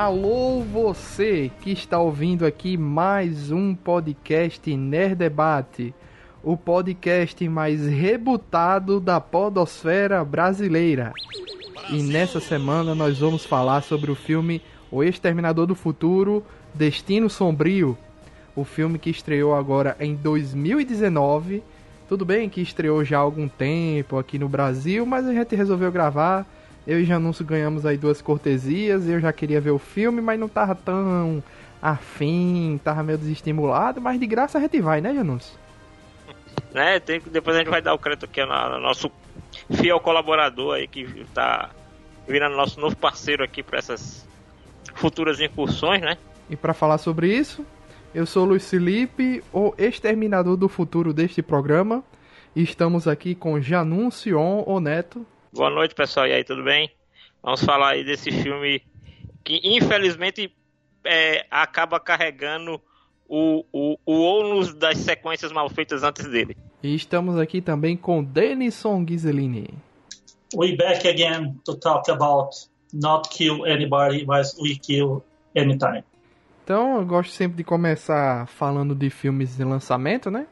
Alô, você que está ouvindo aqui mais um podcast Nerd Debate, o podcast mais rebutado da podosfera brasileira. E nessa semana nós vamos falar sobre o filme O Exterminador do Futuro, Destino Sombrio, o filme que estreou agora em 2019. Tudo bem que estreou já há algum tempo aqui no Brasil, mas a gente resolveu gravar eu e Janúncio ganhamos aí duas cortesias. Eu já queria ver o filme, mas não tava tão afim, tava meio desestimulado. Mas de graça a gente vai, né, Janúncio? Né, tem, depois a gente vai dar o crédito aqui ao nosso fiel colaborador aí que tá virando nosso novo parceiro aqui para essas futuras incursões, né? E para falar sobre isso, eu sou o Luiz Felipe, o exterminador do futuro deste programa. E estamos aqui com Januncion, o Neto. Boa noite, pessoal. E aí, tudo bem? Vamos falar aí desse filme que, infelizmente, é, acaba carregando o, o, o ônus das sequências mal feitas antes dele. E estamos aqui também com Denison Ghiselini. We back again to talk about not kill anybody, but we kill anytime. Então, eu gosto sempre de começar falando de filmes de lançamento, né?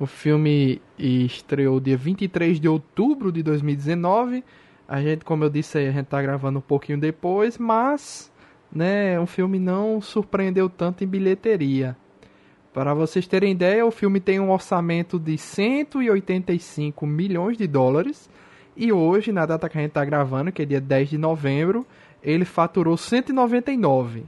O filme estreou dia 23 de outubro de 2019. A gente, como eu disse, a gente tá gravando um pouquinho depois, mas, né, o filme não surpreendeu tanto em bilheteria. Para vocês terem ideia, o filme tem um orçamento de 185 milhões de dólares e hoje, na data que a gente está gravando, que é dia 10 de novembro, ele faturou 199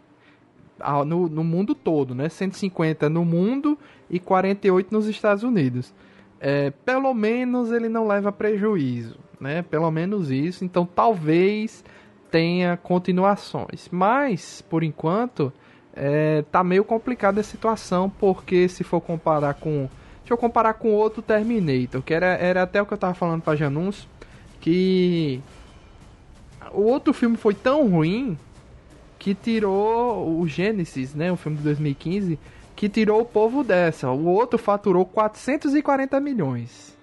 no, no mundo todo, né? 150 no mundo e 48 nos Estados Unidos. É, pelo menos ele não leva prejuízo, né? Pelo menos isso. Então talvez tenha continuações. Mas, por enquanto, é, tá meio complicada a situação, porque se for comparar com. Deixa eu comparar com outro Terminator, que era, era até o que eu tava falando pra Janus, que o outro filme foi tão ruim que tirou o Gênesis, né, o filme de 2015, que tirou o povo dessa. O outro faturou 440 milhões.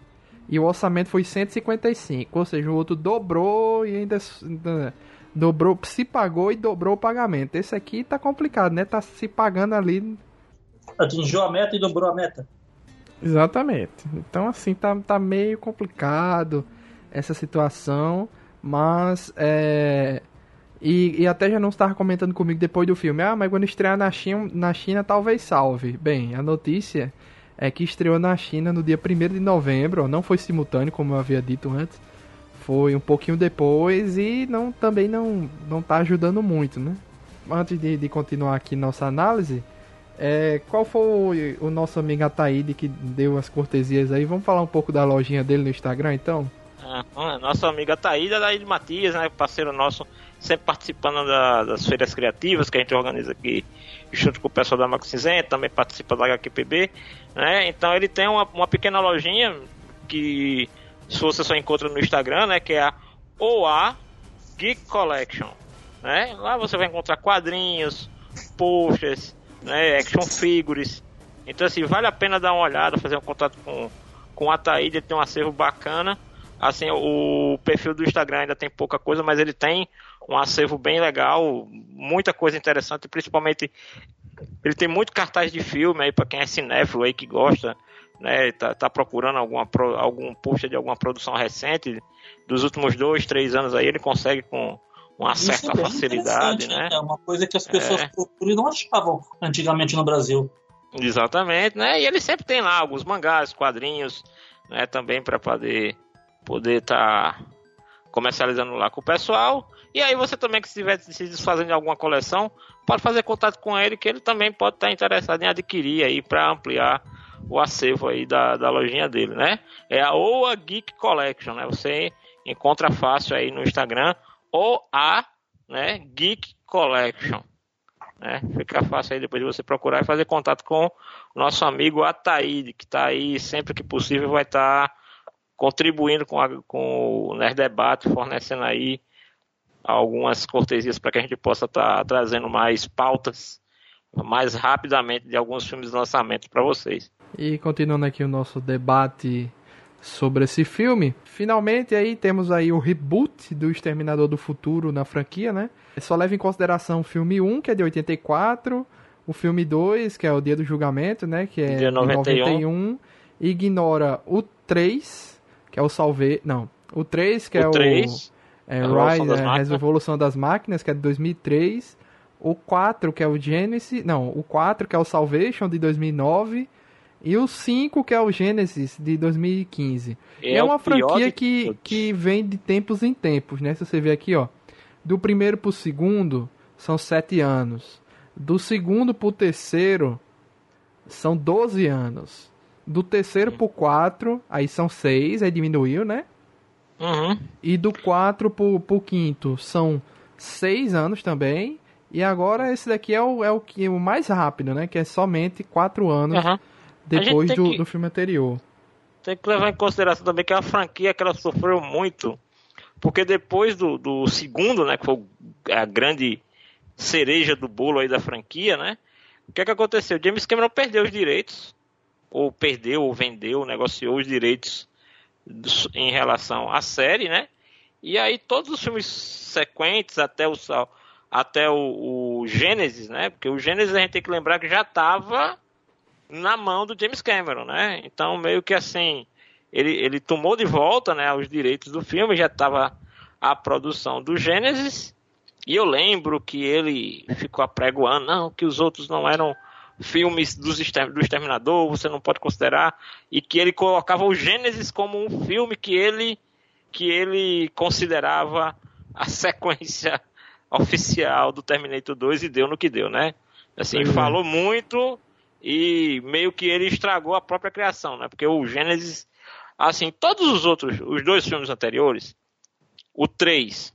E o orçamento foi 155, ou seja, o outro dobrou e ainda, dobrou, se pagou e dobrou o pagamento. Esse aqui tá complicado, né? Tá se pagando ali. Atingiu a meta e dobrou a meta. Exatamente. Então assim tá, tá meio complicado essa situação, mas é e, e até já não estava comentando comigo depois do filme. Ah, mas quando estrear na China, na China talvez salve. Bem, a notícia é que estreou na China no dia 1 de novembro. Não foi simultâneo, como eu havia dito antes. Foi um pouquinho depois e não, também não, não tá ajudando muito, né? Antes de, de continuar aqui nossa análise, é, qual foi o nosso amigo Ataíde que deu as cortesias aí? Vamos falar um pouco da lojinha dele no Instagram, então? Ah, nossa amiga Ataíde, Ataíde Matias, né? Parceiro nosso sempre participando da, das feiras criativas que a gente organiza aqui junto com o pessoal da Max Cinzento, também participa da HQPB, né? Então ele tem uma, uma pequena lojinha que se você só encontra no Instagram, né, que é a OA Geek Collection, né? Lá você vai encontrar quadrinhos, posters, né, action figures. Então assim, vale a pena dar uma olhada, fazer um contato com com a Taíde, ele tem um acervo bacana. Assim, o perfil do Instagram ainda tem pouca coisa, mas ele tem um acervo bem legal, muita coisa interessante, principalmente ele tem muito cartaz de filme aí para quem é cinéfilo aí que gosta, né, tá, tá procurando alguma algum post de alguma produção recente dos últimos dois, três anos aí ele consegue com uma Isso certa é facilidade, né? É uma coisa que as pessoas é. procuram e não achavam antigamente no Brasil. Exatamente, né? E ele sempre tem lá alguns mangás, quadrinhos, né? Também para poder poder estar tá comercializando lá com o pessoal. E aí você também que estiver se desfazendo de alguma coleção, pode fazer contato com ele, que ele também pode estar interessado em adquirir aí para ampliar o acervo aí da, da lojinha dele, né? É a OA Geek Collection, né? Você encontra fácil aí no Instagram OA, né, Geek Collection. Né? Fica fácil aí depois de você procurar e fazer contato com o nosso amigo Ataíde, que está aí sempre que possível vai estar tá contribuindo com, a, com o Nerd Debate, fornecendo aí algumas cortesias para que a gente possa estar tá trazendo mais pautas mais rapidamente de alguns filmes de lançamento para vocês. E continuando aqui o nosso debate sobre esse filme. Finalmente aí temos aí o reboot do Exterminador do Futuro na franquia, né? Só leva em consideração o filme 1, que é de 84, o filme 2, que é o Dia do Julgamento, né, que é de 91. 91, ignora o 3, que é o Salve, não, o 3, que é o o 3, é, Rise, das é, Máquinas. Revolução das Máquinas, que é de 2003, o 4, que é o Genesis, não, o 4, que é o Salvation, de 2009, e o 5, que é o Genesis, de 2015. é, É, uma franquia de que, que vem de tempos em tempos, né? Se você ver aqui, ó. Do primeiro pro segundo, são 7 anos. Do segundo pro terceiro, são 12 anos. Do terceiro pro 4, aí são 6, aí diminuiu, né? Uhum. E do 4 pro, pro quinto, são 6 anos também. E agora esse daqui é o, é o, o mais rápido, né? Que é somente 4 anos Aham. depois do, que- do filme anterior. Tem que levar em consideração também que é uma franquia que ela sofreu muito. Porque depois do, do segundo, né? Que foi a grande cereja do bolo aí da franquia, né? O que é que aconteceu? James Cameron perdeu os direitos. Ou perdeu, ou vendeu, negociou os direitos em relação à série, né? E aí todos os filmes sequentes até o até o, o Gênesis, né? Porque o Gênesis a gente tem que lembrar que já estava na mão do James Cameron, né? Então meio que assim ele, ele tomou de volta, né, os direitos do filme, já estava a produção do Gênesis. E eu lembro que ele ficou apregoando, não, que os outros não eram filmes dos do Exterminador, você não pode considerar, e que ele colocava o Gênesis como um filme que ele que ele considerava a sequência oficial do Terminator 2 e deu no que deu, né? Assim, é. falou muito e meio que ele estragou a própria criação, né? Porque o Gênesis, assim, todos os outros, os dois filmes anteriores, o 3,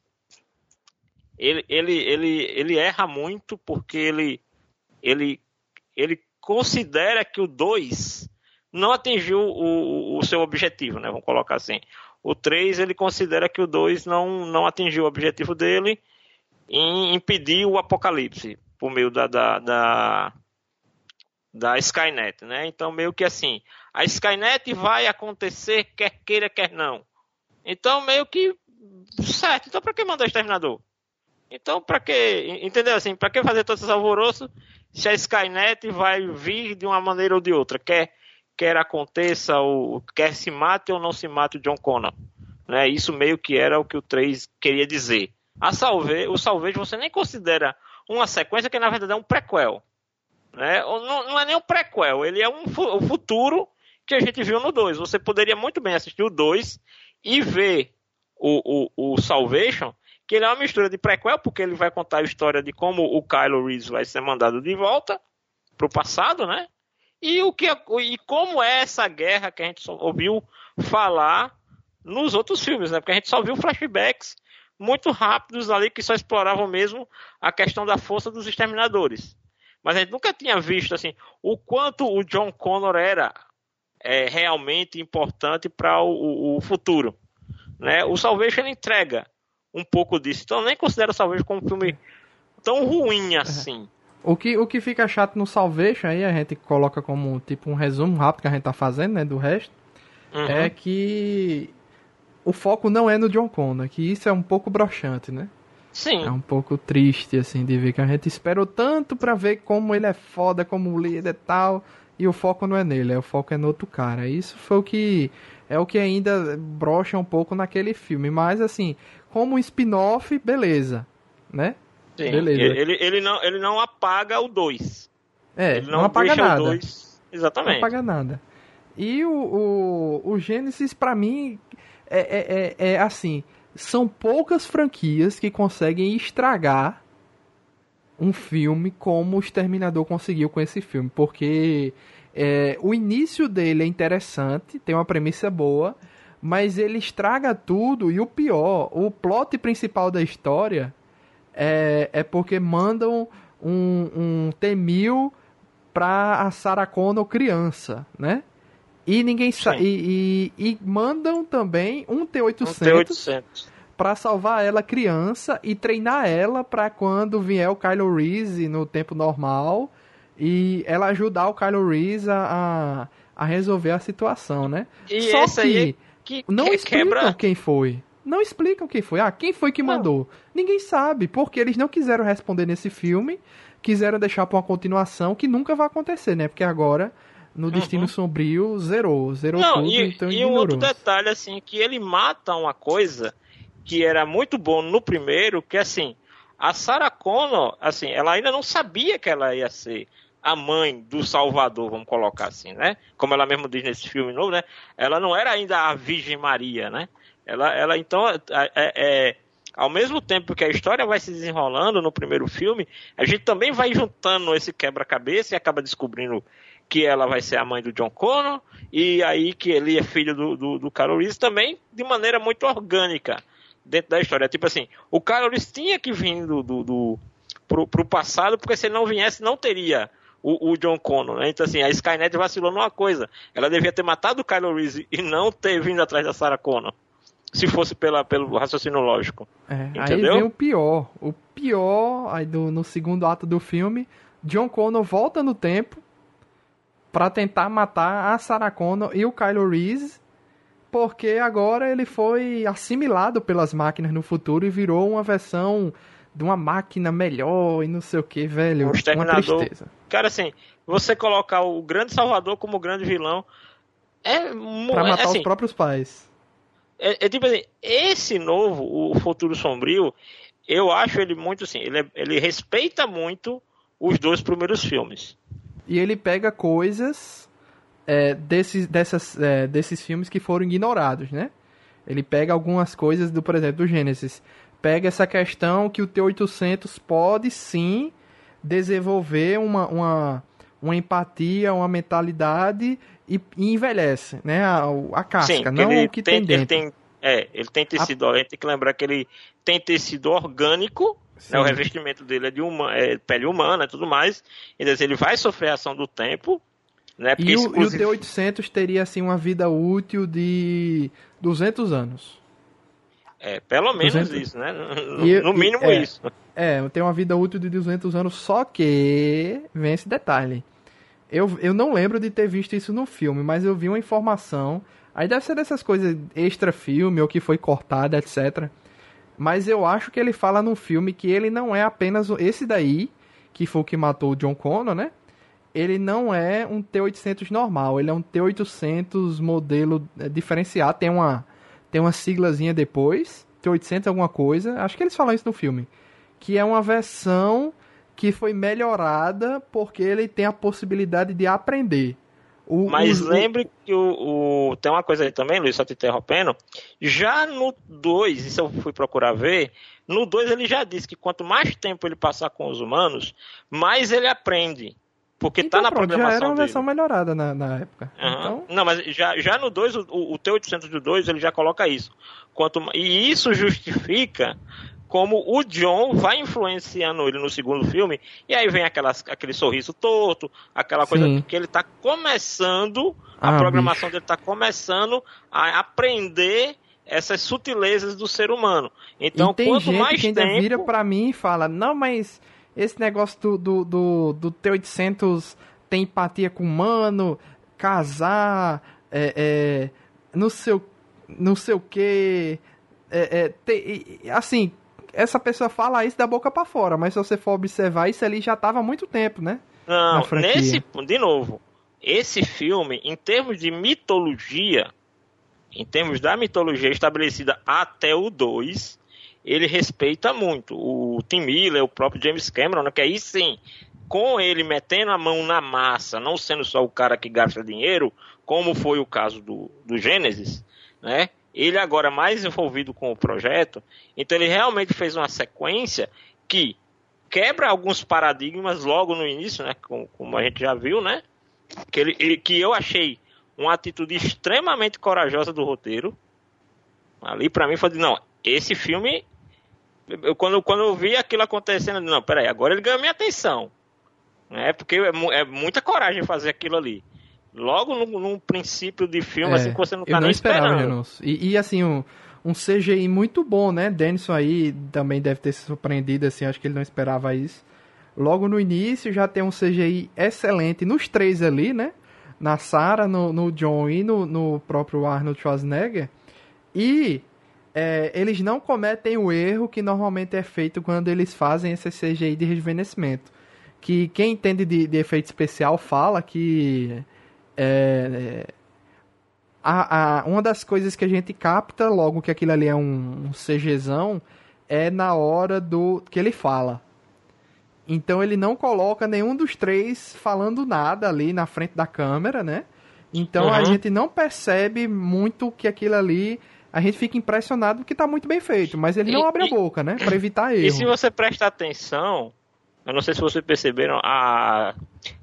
ele, ele, ele, ele erra muito porque ele, ele, ele considera que o 2 não atingiu o, o- seu objetivo, né? Vamos colocar assim. O 3, ele considera que o 2 não, não atingiu o objetivo dele em impedir o apocalipse por meio da, da, da, da Skynet, né? Então, meio que assim, a Skynet vai acontecer quer queira, quer não. Então, meio que certo. Então, para que mandar o exterminador? Então, para que, entendeu assim, para que fazer todo esse alvoroço se a Skynet vai vir de uma maneira ou de outra, quer quer aconteça ou quer se mate ou não se mate o John Connor, né? Isso meio que era o que o 3 queria dizer. A salve, o salvejo você nem considera uma sequência que na verdade é um prequel, né? Não, não é nem um prequel, ele é um fu- o futuro que a gente viu no 2. Você poderia muito bem assistir o 2 e ver o, o, o Salvation, que ele é uma mistura de prequel, porque ele vai contar a história de como o Kylo Reese vai ser mandado de volta pro passado, né? E, o que, e como é essa guerra que a gente ouviu falar nos outros filmes, né? Porque a gente só viu flashbacks muito rápidos ali que só exploravam mesmo a questão da força dos exterminadores. Mas a gente nunca tinha visto assim o quanto o John Connor era é, realmente importante para o, o- futuro. Né? O Salvation entrega um pouco disso. Então eu nem considero o Salvation como um filme tão ruim assim. O que, o que fica chato no Salvation aí, a gente coloca como tipo um resumo rápido que a gente tá fazendo, né, do resto, Uhum. é que o foco não é no John Connor, que isso é um pouco broxante, né? Sim. É um pouco triste, assim, de ver que a gente esperou tanto pra ver como ele é foda como líder e tal, e o foco não é nele, é, o foco é no outro cara. Isso foi o que é o que ainda brocha um pouco naquele filme, mas assim, como um spin-off, beleza, né? Sim. Beleza. Ele, ele, não, ele não apaga o 2. É, ele não, não, apaga deixa nada. o 2. Não Exatamente. apaga nada. E o, o, o Gênesis, pra mim, é, é, é, é assim: são poucas franquias que conseguem estragar um filme como o Exterminador conseguiu com esse filme. Porque é, o início dele é interessante, tem uma premissa boa, mas ele estraga tudo. E o pior, o plot principal da história é, é porque mandam um, um T-1000 pra a Sarah Connor criança, né? E ninguém sa Sim. e, e, e mandam também um Um T-800 T800. pra salvar ela criança e treinar ela pra quando vier o Kylo Reese no tempo normal e ela ajudar o Kylo Reese a, a resolver a situação, né? E Só que, aí que não que- explicam quebra. quem foi. Não explicam quem foi. Ah, quem foi que Não. mandou? Ninguém sabe, porque eles não quiseram responder nesse filme, quiseram deixar pra uma continuação que nunca vai acontecer, né? Porque agora, no Destino Sombrio, zerou. Zerou Uhum. Não, tudo, e, então e um outro detalhe, assim, que ele mata uma coisa que era muito bom no primeiro, que assim, a Sarah Connor, assim, ela ainda não sabia que ela ia ser a mãe do Salvador, vamos colocar assim, né? Como ela mesmo diz nesse filme novo, né? Ela não era ainda a Virgem Maria, né? Ela, ela então, é, é- é- ao mesmo tempo que a história vai se desenrolando no primeiro filme, a gente também vai juntando esse quebra-cabeça e acaba descobrindo que ela vai ser a mãe do John Connor, e aí que ele é filho do, do, do Carol Reese também de maneira muito orgânica dentro da história. Tipo assim, o Carol Reese tinha que vir do, do, do, pro, pro passado, porque se ele não viesse, não teria o, o John Connor. Né? Então, assim, a Skynet vacilou numa coisa. Ela devia ter matado o Kylo Reese e não ter vindo atrás da Sarah Connor. Se fosse pela, pelo raciocínio lógico. É, aí Entendeu? vem o pior. O pior, aí do, no segundo ato do filme, John Connor volta no tempo pra tentar matar a Sarah Connor e o Kylo Reese, porque agora ele foi assimilado pelas máquinas no futuro e virou uma versão de uma máquina melhor e não sei o que, velho. Um Uma tristeza. Cara, assim, você colocar o grande Salvador como grande vilão é, Pra é, matar assim, os próprios pais. é, é tipo assim, esse novo, o Futuro Sombrio, eu acho ele muito assim, ele, é- ele respeita muito os dois primeiros filmes. E ele pega coisas é, desses, dessas, é, desses filmes que foram ignorados, né? Ele pega algumas coisas, do, por exemplo, do Gênesis. Pega essa questão que o T-800 pode sim desenvolver uma, uma, uma empatia, uma mentalidade e, e envelhece, né? A, a casca, Sim, não ele o que tem, tem ele dentro. tem, é, ele tem tecido, a gente tem que lembrar que ele tem tecido orgânico, né, o revestimento dele é de uma, é pele humana e tudo mais, então assim, ele vai sofrer a ação do tempo, né, E o, e o inclusive- T-800 teria assim uma vida útil de 200 anos. é, pelo menos 200. isso, né, no, E- no mínimo é. isso. É, tem uma vida útil de 200 anos, só que vem esse detalhe. Eu, eu não lembro de ter visto isso no filme, mas eu vi uma informação. Aí deve ser dessas coisas extra filme ou que foi cortada, etc. Mas eu acho que ele fala no filme que ele não é apenas esse daí, que foi o que matou o John Connor, né? Ele não é um T800 normal, ele é um T800 modelo é, diferenciado, tem uma tem uma siglazinha depois, T800 alguma coisa, acho que eles falam isso no filme, que é uma versão que foi melhorada porque ele tem a possibilidade de aprender. O- Mas o- lembre que o, o- tem uma coisa aí também, Luiz, só te interrompendo. Já no 2, isso eu fui procurar ver, no 2 ele já disse que quanto mais tempo ele passar com os humanos, mais ele aprende. Porque então, tá na pronto, já programação era uma dele. versão melhorada na, na época. Aham. Então, Não, mas já, já no 2, o, o T800 do 2, ele já coloca isso. Quanto, e isso justifica como o John vai influenciando ele no segundo filme, e aí vem aquelas, aquele sorriso torto, aquela coisa Sim. que ele tá começando, a Ah, programação dele tá começando a aprender essas sutilezas do ser humano. Então, e tem quanto gente mais que ainda tempo... vira pra mim e fala, não, mas esse negócio do, do, do, do T-800 tem empatia com o humano, casar, é, é, não sei o, não sei o que, é, é, te- assim, essa pessoa fala isso da boca pra fora, mas se você for observar, isso ali já tava há muito tempo, né? Não, nesse, de novo, esse filme, em termos de mitologia, em termos da mitologia estabelecida até o 2, ele respeita muito. O Tim Miller, o próprio James Cameron, né, que aí sim, com ele metendo a mão na massa, não sendo só o cara que gasta dinheiro, como foi o caso do, do Gênesis, né? Ele agora mais envolvido com o projeto, então ele realmente fez uma sequência que quebra alguns paradigmas logo no início, né? Como, como a gente já viu, né? Que, ele, ele- que eu achei uma atitude extremamente corajosa do roteiro. Ali pra mim foi de, não, esse filme eu, quando, quando eu vi aquilo acontecendo, eu disse, não, peraí, agora ele ganhou minha atenção. Né? Porque é, é muita coragem fazer aquilo ali. Logo num, num princípio de filme, É, assim, que você não tá eu não nem esperava, esperando. E, e, assim, um, um CGI muito bom, né? Denison aí também deve ter se surpreendido, assim, acho que ele não esperava isso. Logo no início já tem um CGI excelente nos três ali, né? na Sarah, no, no John e no, no próprio Arnold Schwarzenegger. E é, eles não cometem o erro que normalmente é feito quando eles fazem esse CGI de rejuvenescimento. Que quem entende de, de efeito especial fala que é, a, a, uma das coisas que a gente capta logo que aquilo ali é um, um CGzão é na hora do que ele fala. Então ele não coloca nenhum dos três falando nada ali na frente da câmera, né? Então uhum. a gente não percebe muito que aquilo ali. A gente fica impressionado que tá muito bem feito, mas ele e, não abre e, a boca, né? Pra evitar erro. E se você prestar atenção, eu não sei se vocês perceberam, a,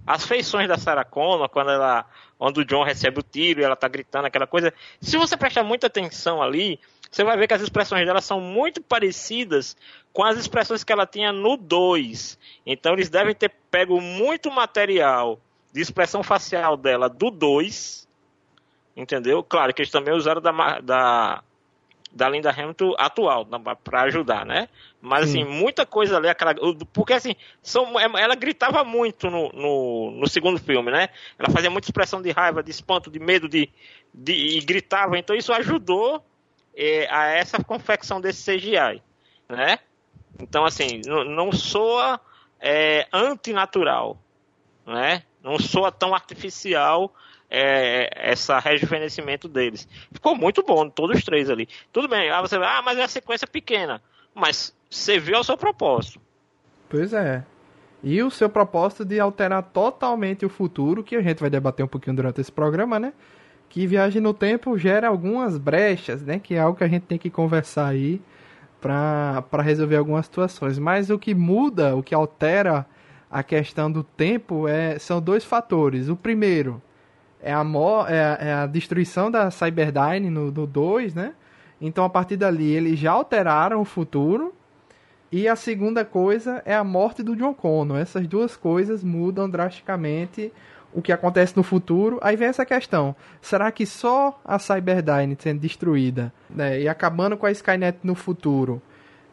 as feições da Sarah Connor, quando ela. Quando o John recebe o tiro e ela tá gritando aquela coisa. Se você prestar muita atenção ali, você vai ver que as expressões dela são muito parecidas com as expressões que ela tinha no 2. Então eles devem ter pego muito material de expressão facial dela do 2. Entendeu? Claro que eles também usaram da, da, da Linda Hamilton atual para ajudar, né? Mas assim, muita coisa ali, aquela, porque assim, são, é, ela gritava muito no, no, no, segundo filme, né? Ela fazia muita expressão de raiva, de espanto, de medo, de, de e gritava. Então isso ajudou é, a essa confecção desse CGI, né? Então, assim, não, não soa é, antinatural, né? Não soa tão artificial é, essa rejuvenescimento deles. Ficou muito bom, todos os três ali. Tudo bem, ah, você ah, mas é a sequência pequena. Mas você viu o seu propósito. Pois é. E o seu propósito de alterar totalmente o futuro, que a gente vai debater um pouquinho durante esse programa, né? que viagem no tempo gera algumas brechas, né? Que é algo que a gente tem que conversar aí para resolver algumas situações. Mas o que muda, o que altera a questão do tempo é, são dois fatores. O primeiro é a, é, é a destruição da Cyberdyne no 2, né? Então, a partir dali, eles já alteraram o futuro. E a segunda coisa é a morte do John Connor. Essas duas coisas mudam drasticamente o que acontece no futuro. Aí vem essa questão: será que só a Cyberdyne sendo destruída né, e acabando com a Skynet no futuro,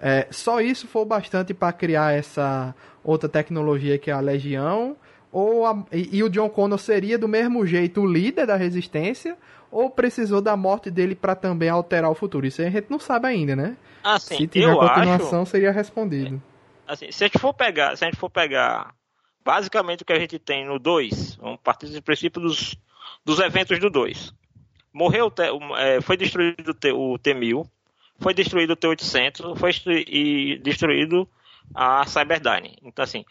é, só isso foi bastante para criar essa outra tecnologia que é a Legião? Ou a, e, e, o John Connor seria do mesmo jeito o líder da resistência? Ou precisou da morte dele para também alterar o futuro? Isso a gente não sabe ainda, né? Assim, se tiver continuação, acho... seria respondido. Assim, se a gente for pegar, se a gente for pegar basicamente o que a gente tem no 2, vamos partir do princípio dos, dos eventos do 2. Morreu, é, foi destruído o T-1000, foi destruído o T-800, foi destruído a Cyberdyne. Então, assim,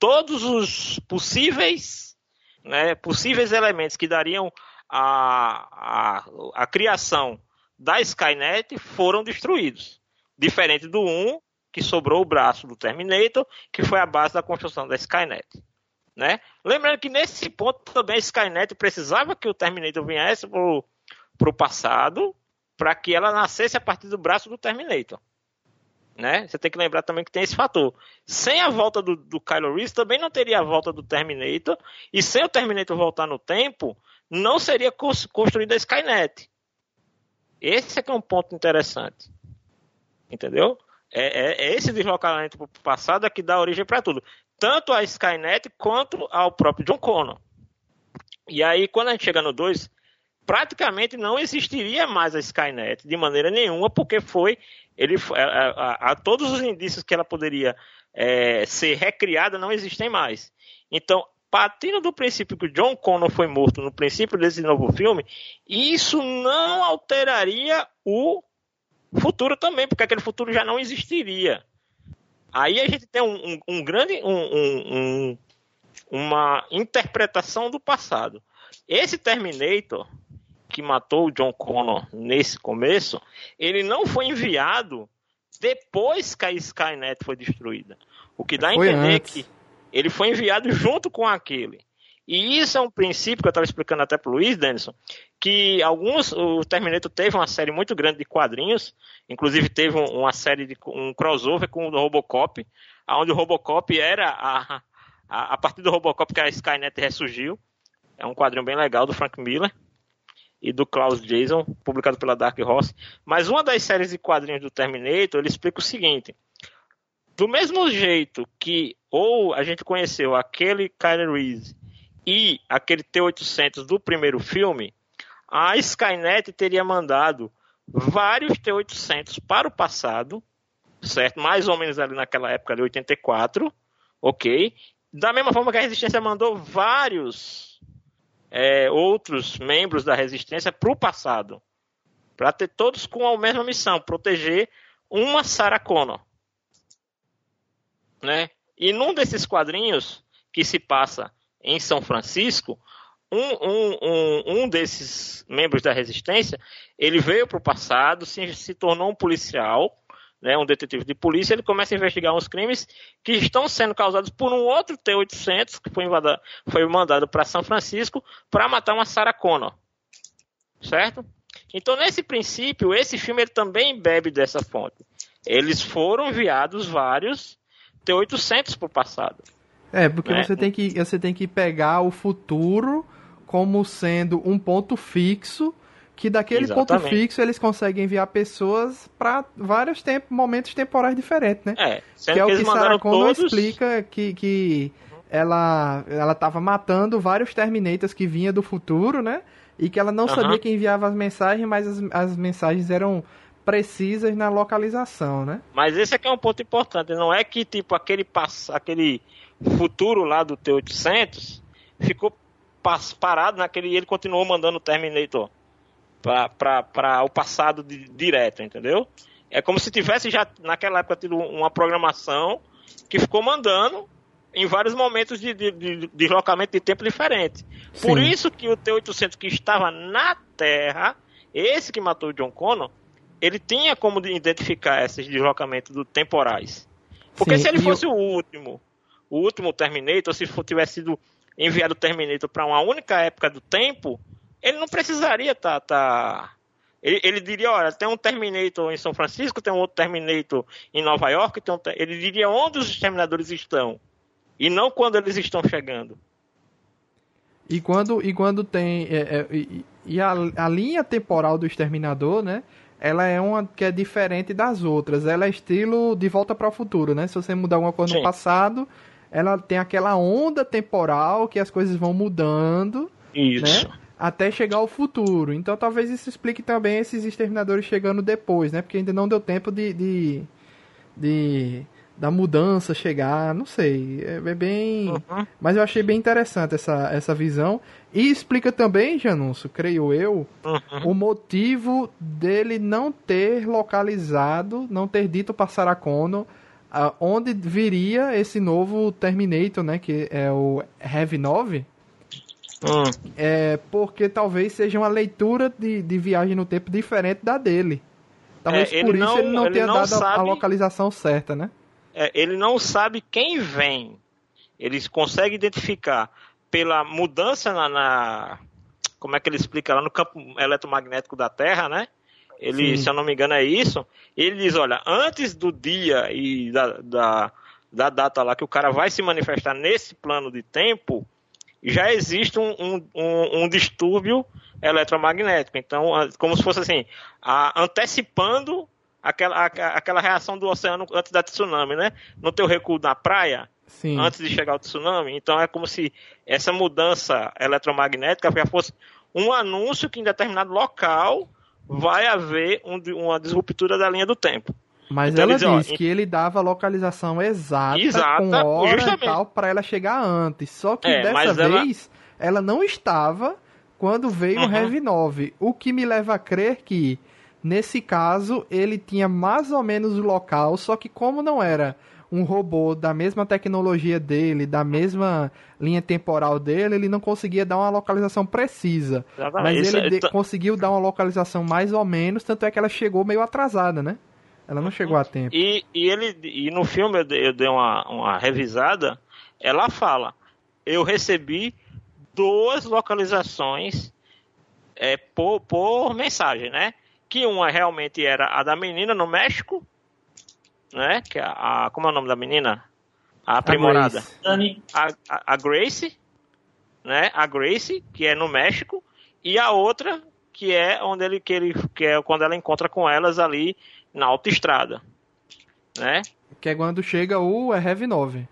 todos os possíveis, né, possíveis elementos que dariam a, a, a criação da Skynet foram destruídos. Diferente do 1, que sobrou o braço do Terminator, que foi a base da construção da Skynet. Né? Lembrando que nesse ponto também a Skynet precisava que o Terminator viesse para o passado para que ela nascesse a partir do braço do Terminator. Né? Você tem que lembrar também que tem esse fator. Sem a volta do, do Kylo Reese, também não teria a volta do Terminator. E sem o Terminator voltar no tempo, não seria construída a Skynet. Esse é que é um ponto interessante. Entendeu? É, é, é esse deslocamento para o passado é que dá origem para tudo. Tanto a Skynet quanto ao próprio John Connor. E aí, quando a gente chega no 2, praticamente não existiria mais a Skynet de maneira nenhuma, porque foi. Ele, a, todos os indícios que ela poderia é, ser recriada não existem mais. Então, partindo do princípio que o John Connor foi morto no princípio desse novo filme, isso não alteraria o futuro também, porque aquele futuro já não existiria. Aí a gente tem um, um, um grande. Um, uma interpretação do passado. Esse Terminator que matou o John Connor nesse começo, ele não foi enviado depois que a Skynet foi destruída. O que dá a entender antes. que ele foi enviado junto com aquele. E isso é um princípio que eu estava explicando até para o Luiz, Denison, que alguns, o Terminator teve uma série muito grande de quadrinhos, inclusive teve uma série de um crossover com o Robocop, onde o Robocop era a, a, a partir do Robocop que a Skynet ressurgiu. É um quadrinho bem legal do Frank Miller e do Klaus Jason, publicado pela Dark Horse. Mas uma das séries de quadrinhos do Terminator, ele explica o seguinte: do mesmo jeito que ou a gente conheceu aquele Kyle Reese e aquele T-800 do primeiro filme, a Skynet teria mandado vários T-800 para o passado, certo? Mais ou menos ali naquela época de 84, ok? Da mesma forma que a Resistência mandou vários é, outros membros da Resistência para o passado, para ter todos com a mesma missão, proteger uma Sarah Connor, né? E num desses quadrinhos que se passa em São Francisco, um, um, um, um desses membros da resistência, ele veio para o passado, se, se tornou um policial, né, um detetive de polícia, ele começa a investigar uns crimes que estão sendo causados por um outro T-800 que foi, invada, foi mandado para São Francisco para matar uma Sarah Connor. Certo? Então, nesse princípio, esse filme ele também bebe dessa fonte. Eles foram enviados vários T-800 para o passado. É, porque né? você, tem que, você tem que pegar o futuro como sendo um ponto fixo, que daquele Exatamente. ponto fixo eles conseguem enviar pessoas para vários momentos temporais diferentes, né? É, que é o que Sarah Connor todos... explica que, que ela ela estava matando vários Terminators que vinha do futuro, né? E que ela não uhum. sabia quem enviava as mensagens, mas as, as mensagens eram precisas na localização, né? Mas esse aqui é um ponto importante. Não é que, tipo, aquele, pass... aquele futuro lá do T-800 ficou parado naquele e ele continuou mandando o Terminator para o passado de, direto, entendeu? É como se tivesse já naquela época tido uma programação que ficou mandando em vários momentos de, de, de deslocamento de tempo diferente. Sim. Por isso que o T-800 que estava na Terra, esse que matou o John Connor, ele tinha como identificar esses deslocamentos do temporais. Porque Sim, se ele fosse eu... o último, o último Terminator, se for, tivesse sido enviado o Terminator para uma única época do tempo, ele não precisaria. Tá, tá... Ele, ele, diria: olha, tem um Terminator em São Francisco, tem um outro Terminator em Nova York. Um... Ele diria onde os exterminadores estão. E não quando eles estão chegando. E quando, e quando tem. É, é, e, e a, a, linha temporal do exterminador, né? Ela é uma que é diferente das outras. Ela é estilo de volta para o futuro, né? Se você mudar alguma coisa Sim. no passado, ela tem aquela onda temporal que as coisas vão mudando. Isso. Né? Até chegar ao futuro. Então talvez isso explique também esses exterminadores chegando depois, né? Porque ainda não deu tempo de. de, de da mudança chegar, não sei. É, é bem. Uhum. Mas eu achei bem interessante essa, essa visão. E explica também, Janúncio, creio eu, uhum. o motivo dele não ter localizado, não ter dito para Sarah Connor uh, onde viria esse novo Terminator, né? Que é o Heavy 9. Hum. É porque talvez seja uma leitura de, de viagem no tempo diferente da dele. Talvez é, por isso não, ele não ele tenha não dado sabe, a localização certa, né? É, ele não sabe quem vem. Ele consegue identificar pela mudança na, na, Como é que ele explica lá no campo eletromagnético da Terra, né? Ele, Sim. se eu não me engano, é isso. Ele diz: olha, antes do dia e da, da, da data lá que o cara vai se manifestar nesse plano de tempo, já existe um, um, um, um distúrbio eletromagnético. Então, como se fosse assim, a, antecipando aquela, a, aquela reação do oceano antes da tsunami, né? No teu recuo na praia, Sim. antes de chegar ao tsunami. Então, é como se essa mudança eletromagnética já fosse um anúncio que em determinado local vai haver um, uma disruptura da linha do tempo. Mas então, ela diz ó, que ele dava a localização exata, exata com hora justamente. e tal, para ela chegar antes. Só que é, dessa vez, ela... ela... não estava quando veio uhum. o Heavy 9. O que me leva a crer que, nesse caso, ele tinha mais ou menos o local, só que como não era um robô da mesma tecnologia dele, da mesma linha temporal dele, ele não conseguia dar uma localização precisa. Exatamente. Mas ele Isso, conseguiu dar uma localização mais ou menos, tanto é que ela chegou meio atrasada, né? Ela não chegou a tempo. E, e ele e no filme eu dei, eu dei uma, uma revisada, ela fala: eu recebi duas localizações é, por, por mensagem, né? Que uma realmente era a da menina no México né? Que é a, como é o nome da menina? A aprimorada. A, a, a Grace, né? A Grace, que é no México, e a outra que é onde ele que ele que é quando ela encontra com elas ali na autoestrada, né? Que é quando chega o Heavy 9.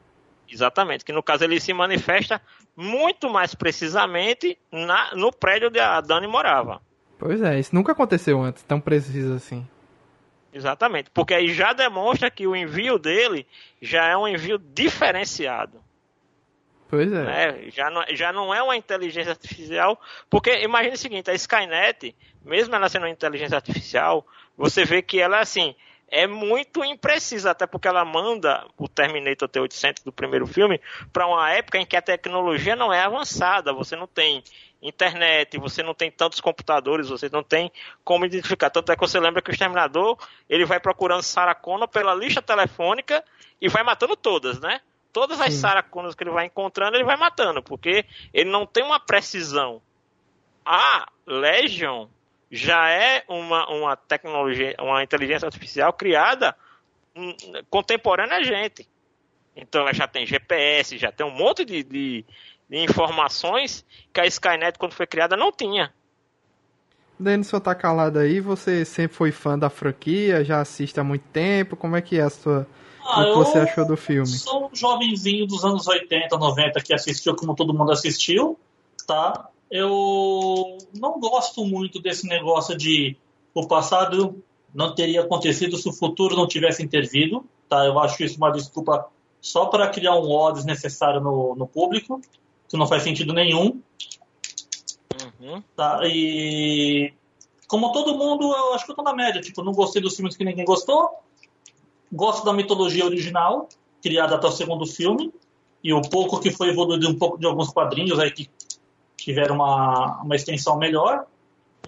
Exatamente, que no caso ele se manifesta muito mais precisamente na, no prédio onde a Dani morava. Pois é, isso nunca aconteceu antes, tão preciso assim. Exatamente, porque aí já demonstra que o envio dele já é um envio diferenciado. Pois é. Né? Já, não, já não é uma inteligência artificial, porque imagine o seguinte, a Skynet, mesmo ela sendo uma inteligência artificial, você vê que ela assim, é muito imprecisa, até porque ela manda o Terminator T800 do primeiro filme para uma época em que a tecnologia não é avançada, você não tem internet, você não tem tantos computadores, você não tem como identificar. Tanto é que você lembra que o Exterminador, ele vai procurando Sarah Connor pela lista telefônica e vai matando todas, né? Todas as Sim. Sarah Connors que ele vai encontrando, ele vai matando, porque ele não tem uma precisão. A Legion já é uma, uma tecnologia, uma inteligência artificial criada hum, contemporânea a gente. Então ela já tem GPS, já tem um monte de, de, de informações que a Skynet, quando foi criada, não tinha. Denison tá calado aí, você sempre foi fã da franquia, já assiste há muito tempo, como é que é a sua... Ah, o que você achou do filme? sou um jovenzinho dos anos 80, 90 que assistiu como todo mundo assistiu, tá? eu não gosto muito desse negócio de o passado não teria acontecido se o futuro não tivesse intervido. Tá? Eu acho isso uma desculpa só para criar um ódio desnecessário no, no público, que não faz sentido nenhum. Uhum. Tá? E como todo mundo, eu acho que eu tô na média. Tipo, não gostei dos filmes que ninguém gostou. Gosto da mitologia original, criada até o segundo filme. E o pouco que foi evoluído um pouco de alguns quadrinhos aí que tiveram uma, uma extensão melhor,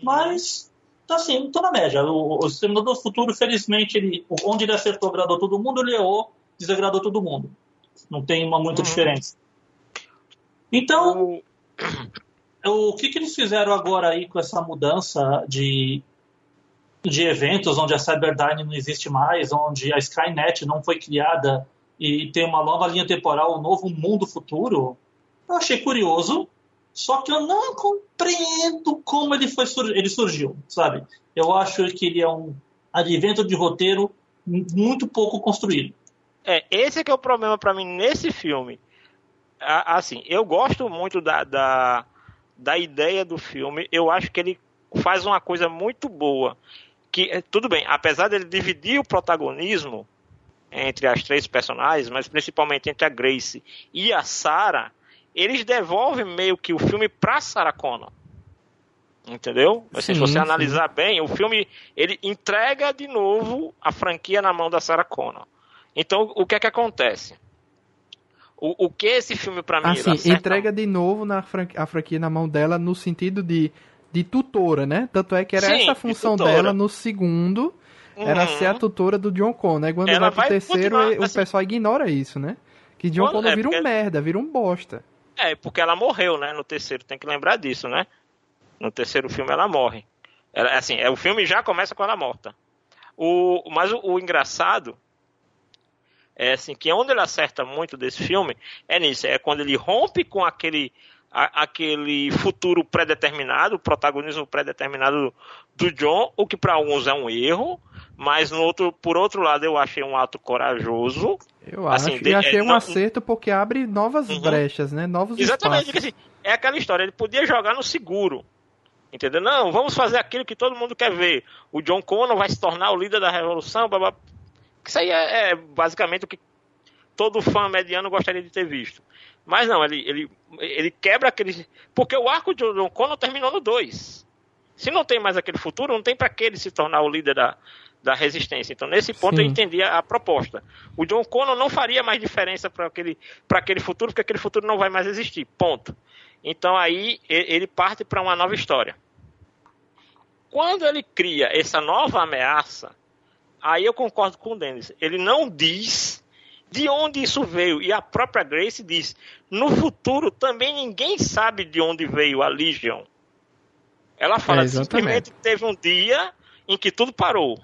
mas tá assim, tô na média. O, o Exterminador do Futuro, felizmente, ele, onde ele acertou, agradou todo mundo, ele errou, desagradou todo mundo. Não tem uma muita uhum. diferença. Então, o que, que eles fizeram agora aí com essa mudança de, de eventos, onde a Cyberdyne não existe mais, onde a Skynet não foi criada e tem uma nova linha temporal, um novo mundo futuro? Eu achei curioso, só que eu não compreendo como ele foi ele surgiu, sabe? Eu acho que ele é um advento de roteiro muito pouco construído. É, esse é que é o problema para mim nesse filme. Assim, eu gosto muito da, da, da ideia do filme. Eu acho que ele faz uma coisa muito boa. Que, é, tudo bem, apesar dele dividir o protagonismo entre as três personagens, mas principalmente entre a Grace e a Sarah, eles devolvem meio que o filme pra Sarah Connor. Entendeu? Assim, sim, se você sim. analisar bem, o filme ele entrega de novo a franquia na mão da Sarah Connor. Então, o que é que acontece? O, o que esse filme para mim assim, entrega de novo na franquia, a franquia na mão dela no sentido de, de tutora, né? Tanto é que era sim, essa a função de dela no segundo, era uhum. ser a tutora do John Connor. Né? Quando ela vai pro vai terceiro, o assim... pessoal ignora isso, né? Que John Quando, Connor é, vira um merda, vira um bosta. É, porque ela morreu, né? No terceiro, tem que lembrar disso, né? No terceiro filme ela morre. Ela, assim, é, o filme já começa com ela morta. O, mas o, o engraçado é assim que onde ele acerta muito desse filme é nisso, é quando ele rompe com aquele a, aquele futuro pré-determinado, o protagonismo pré-determinado do John, o que para alguns é um erro, mas no outro, por outro lado eu achei um ato corajoso. Eu assim, acho, de, e achei é, um não, acerto porque abre novas uhum. brechas, né? Novos Exatamente, espaços. Assim, é aquela história, ele podia jogar no seguro. Entendeu? Não, vamos fazer aquilo que todo mundo quer ver. O John Connor vai se tornar o líder da revolução, blá, blá. Isso aí é, é basicamente o que todo fã mediano gostaria de ter visto. Mas não, ele, ele, ele quebra aquele. Porque o arco de John Connor terminou no 2. Se não tem mais aquele futuro, não tem para que ele se tornar o líder da, da resistência. Então, nesse ponto, Sim. eu entendi a, a, proposta. O John Connor não faria mais diferença para aquele, aquele futuro, porque aquele futuro não vai mais existir. Ponto. Então, aí, ele parte para uma nova história. Quando ele cria essa nova ameaça, aí eu concordo com o Dennis. Ele não diz de onde isso veio. E a própria Grace diz: no futuro também ninguém sabe de onde veio a Legion. Ela fala é, simplesmente teve um dia em que tudo parou.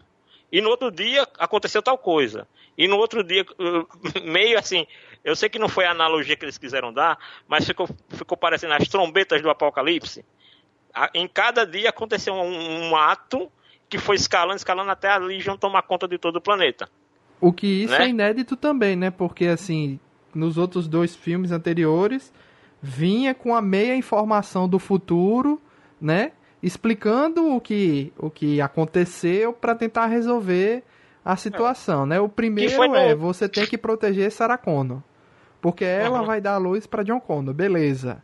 E no outro dia aconteceu tal coisa. E no outro dia, meio assim, eu sei que não foi a analogia que eles quiseram dar, mas ficou, ficou parecendo as trombetas do apocalipse. Em cada dia aconteceu um, um ato que foi escalando, escalando até a Legion tomar conta de todo o planeta. O que isso né? é inédito também, né? Porque assim, nos outros dois filmes anteriores vinha com a meia informação do futuro, né? Explicando o que, o que aconteceu para tentar resolver a situação, né? O primeiro é você tem que proteger Sarah Connor, porque ela uhum. vai dar a luz para John Connor, beleza?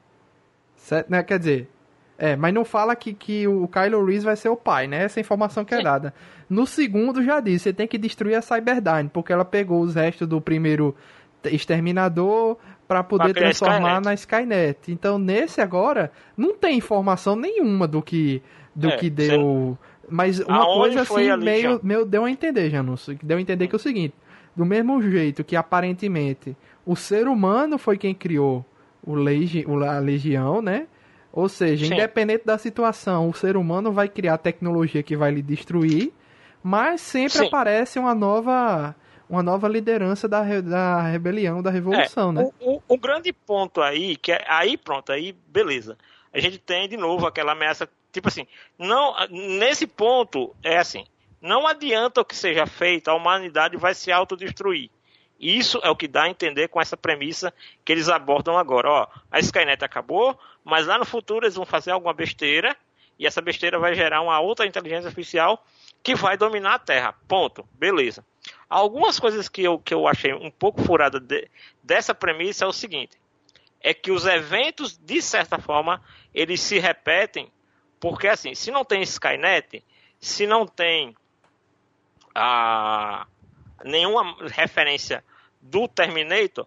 Certo, né? Quer dizer, é, mas não fala que, que o Kylo Reese vai ser o pai, né? Essa informação que é dada. No segundo já disse, você tem que destruir a Cyberdyne, porque ela pegou os restos do primeiro exterminador para poder transformar Skynet. na Skynet. Então nesse agora não tem informação nenhuma do que do é, que deu, mas uma Aonde coisa assim meio, meio deu a entender, Janus, deu a entender que é o seguinte, do mesmo jeito que aparentemente o ser humano foi quem criou o legi a legião, né? Ou seja, Sim. independente da situação, o ser humano vai criar tecnologia que vai lhe destruir, mas sempre Sim. aparece uma nova uma nova liderança da, da rebelião, da revolução, é, né? O, o, o, grande ponto aí, que é, aí pronto, aí beleza. A gente tem de novo aquela ameaça, tipo assim, não, nesse ponto é assim, não adianta o que seja feito, a humanidade vai se autodestruir. Isso é o que dá a entender com essa premissa que eles abordam agora. Ó, a Skynet acabou, mas lá no futuro eles vão fazer alguma besteira e essa besteira vai gerar uma outra inteligência artificial que vai dominar a Terra. Ponto. Beleza. Algumas coisas que eu, que eu achei um pouco furada de, dessa premissa é o seguinte: é que os eventos, de certa forma, eles se repetem, porque assim, se não tem Skynet, se não tem a, nenhuma referência do Terminator,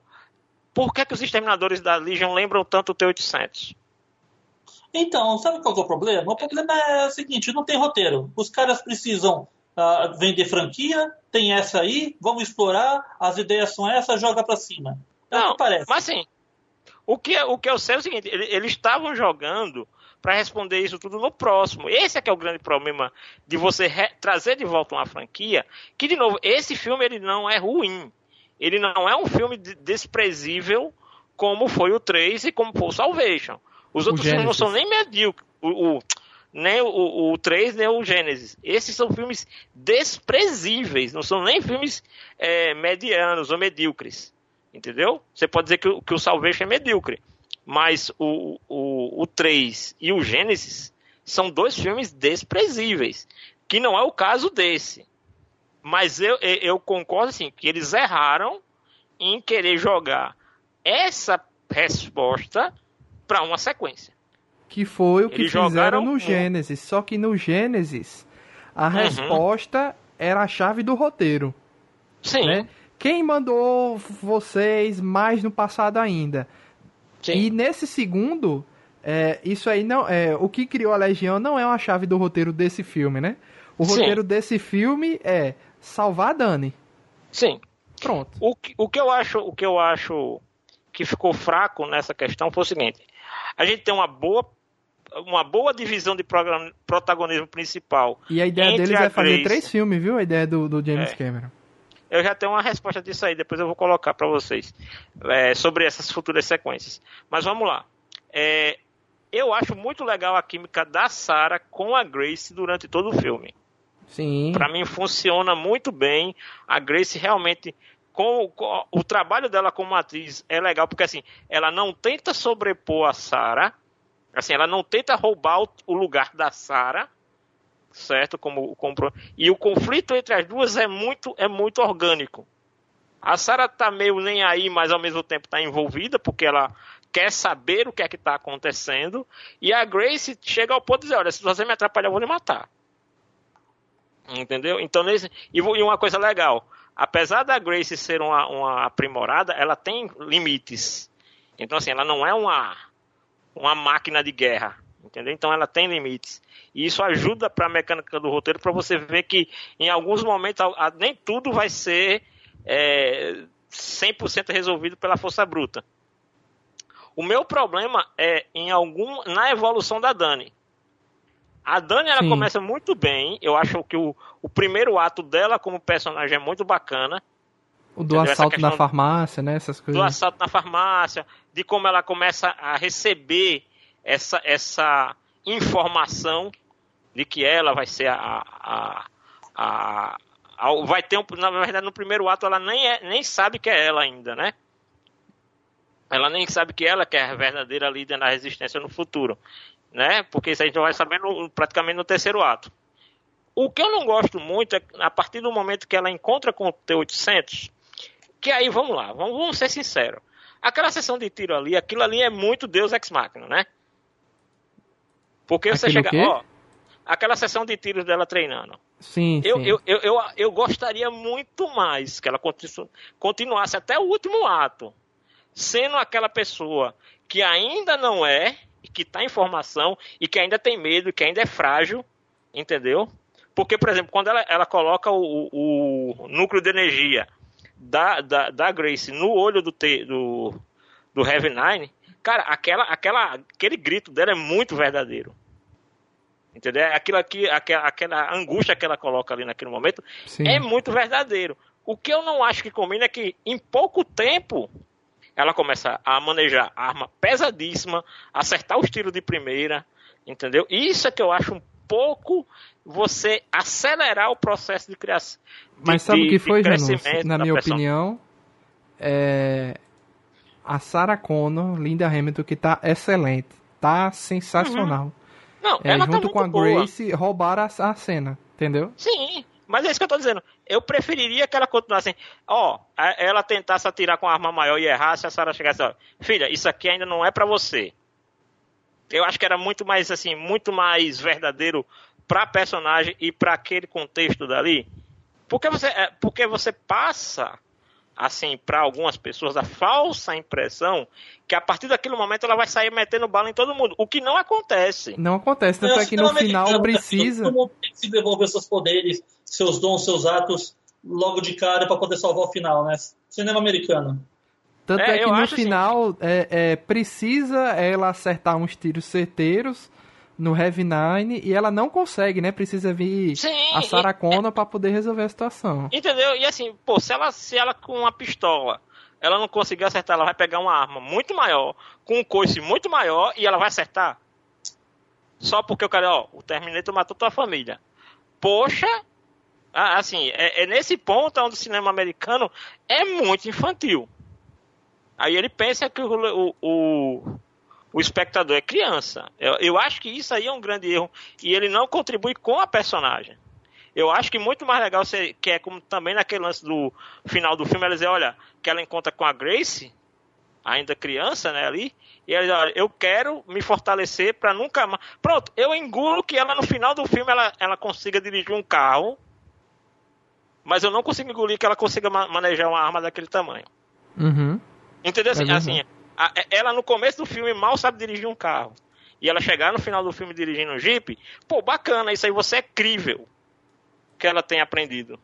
por que, que os exterminadores da Legion lembram tanto o T-800? Então, sabe qual é o problema? O problema é o seguinte, não tem roteiro. Os caras precisam uh, vender franquia, tem essa aí, vamos explorar, as ideias são essas, joga pra cima. É não, o que parece. Mas assim, o que, o que eu sei é o seguinte, eles estavam jogando para responder isso tudo no próximo. Esse é que é o grande problema de você trazer de volta uma franquia, que de novo, esse filme ele não é ruim. Ele não é um filme desprezível como foi o 3 e como foi o Salvation. Os outros filmes não são nem medíocres. O, o, nem o, o 3, nem o Gênesis. Esses são filmes desprezíveis, não são nem filmes é, medianos ou medíocres. Entendeu? Você pode dizer que, que o Salvation é medíocre. Mas o, o, o 3 e o Gênesis são dois filmes desprezíveis. Que não é o caso desse. Mas eu, eu concordo assim, que eles erraram em querer jogar essa resposta para uma sequência. Que foi o que eles fizeram no Gênesis. Só que no Gênesis, a uhum. resposta era a chave do roteiro. Sim. Né? Quem mandou vocês mais no passado ainda? Sim. E nesse segundo, é, isso aí não é o que criou a Legião não é uma chave do roteiro desse filme, né? O roteiro Sim. desse filme é salvar a Dani. Sim. Pronto. O que, o que eu acho, o que eu acho que ficou fraco nessa questão foi o seguinte: a gente tem uma boa uma boa divisão de protagonismo principal. E a ideia deles é fazer Grace, três filmes, viu? A ideia do, do James é, Cameron. Eu já tenho uma resposta disso aí, depois eu vou colocar para vocês é, sobre essas futuras sequências. Mas vamos lá. É, eu acho muito legal a química da Sarah com a Grace durante todo o filme. Sim. Para mim funciona muito bem. A Grace realmente com, com, o trabalho dela como atriz é legal porque assim, ela não tenta sobrepor a Sarah, assim, ela não tenta roubar o, o lugar da Sarah, certo? Como, e o conflito entre as duas é muito é muito orgânico. A Sarah tá meio nem aí, mas ao mesmo tempo tá envolvida porque ela quer saber o que é que tá acontecendo e a Grace chega ao ponto de dizer, olha, se você me atrapalhar eu vou lhe matar. Entendeu? Então, nesse, e uma coisa legal, apesar da Grace ser uma, uma aprimorada, ela tem limites. Então, assim, ela não é uma, uma máquina de guerra. Entendeu? Então ela tem limites. E isso ajuda para a mecânica do roteiro para você ver que em alguns momentos a, a, nem tudo vai ser é, 100% resolvido pela força bruta. O meu problema é em algum na evolução da Dani. A Dani ela começa muito bem. Eu acho que o, o primeiro ato dela como personagem é muito bacana. O do entendeu? assalto na farmácia, né? Essas coisas. Do assalto na farmácia, de como ela começa a receber essa, essa informação de que ela vai ser a, a, a, a vai ter um, na verdade no primeiro ato ela nem, é, nem sabe que é ela ainda, né? ela nem sabe que ela que é a verdadeira líder da resistência no futuro, né? Porque isso a gente vai saber no, praticamente no terceiro ato. O que eu não gosto muito é a partir do momento que ela encontra com o T-800, que aí, vamos lá, vamos, vamos ser sinceros. Aquela sessão de tiro ali, aquilo ali é muito Deus Ex Machina, né? Porque você Aquilo chega, ó, aquela sessão de tiros dela treinando. Sim, Eu, sim. eu, eu, eu, eu gostaria muito mais que ela continu- continuasse até o último ato, sendo aquela pessoa que ainda não é, que está em formação, e que ainda tem medo, que ainda é frágil, entendeu? Porque, por exemplo, quando ela, ela coloca o, o- núcleo de energia da, da, da Grace no olho do, T- do, do Heavy Nine, cara, aquela, aquela, aquele grito dela é muito verdadeiro. Entendeu? É Aquilo aqui, aquela, aquela angústia que ela coloca ali naquele momento sim. é muito verdadeiro. O que eu não acho que combina é que em pouco tempo ela começa a manejar arma pesadíssima, acertar os tiros de primeira, entendeu? Isso é que eu acho um pouco você acelerar o processo de criação. Mas sabe de- o que foi, Janus? Na minha pessoa. opinião, é... a Sarah Connor, Linda Hamilton, que tá excelente. Tá sensacional. Não, É, ela tá junto muito com a boa. Grace, roubaram a, a cena, entendeu? Sim, mas é isso que eu tô dizendo. Eu preferiria que ela continuasse assim, ó, ela tentasse atirar com a arma maior e errasse, a Sarah chegasse, ó, filha, isso aqui ainda não é pra você. Eu acho que era muito mais assim, muito mais verdadeiro pra personagem e pra aquele contexto dali. Porque você, é, porque você passa assim para algumas pessoas a falsa impressão que a partir daquele momento ela vai sair metendo bala em todo mundo, o que não acontece. Não acontece, tanto é que no final precisa. Todo mundo tem que se devolver seus poderes, seus dons, seus atos logo de cara pra poder salvar o final, né? Cinema americano. Tanto É, é, que no assim- final é, é, precisa ela acertar uns tiros certeiros no Heavy Nine e ela não consegue, né? Precisa vir Sim, a Sarah e- Connor pra poder resolver a situação. Entendeu? E assim, pô, se ela, se ela com uma pistola, ela não conseguir acertar, ela vai pegar uma arma muito maior, com um coice muito maior, e ela vai acertar. Só porque o cara, ó, o Terminator matou tua família. Poxa, assim, é, é nesse ponto onde o cinema americano é muito infantil. Aí ele pensa que o, o, o, o espectador é criança. Eu, eu acho que isso aí é um grande erro. E ele não contribui com a personagem. Eu acho que muito mais legal ser, que é como também naquele lance do final do filme, ela dizer, olha, que ela encontra com a Grace, ainda criança, né, ali, e ela diz, olha, eu quero me fortalecer para nunca mais. Pronto, eu engulo que ela no final do filme ela, ela consiga dirigir um carro, mas eu não consigo engolir que ela consiga ma- manejar uma arma daquele tamanho. Uhum. Entendeu? Assim, É verdade. assim, a- ela no começo do filme mal sabe dirigir um carro. E ela chegar no final do filme dirigindo um Jeep, pô, bacana, isso aí você é crível que ela tenha aprendido.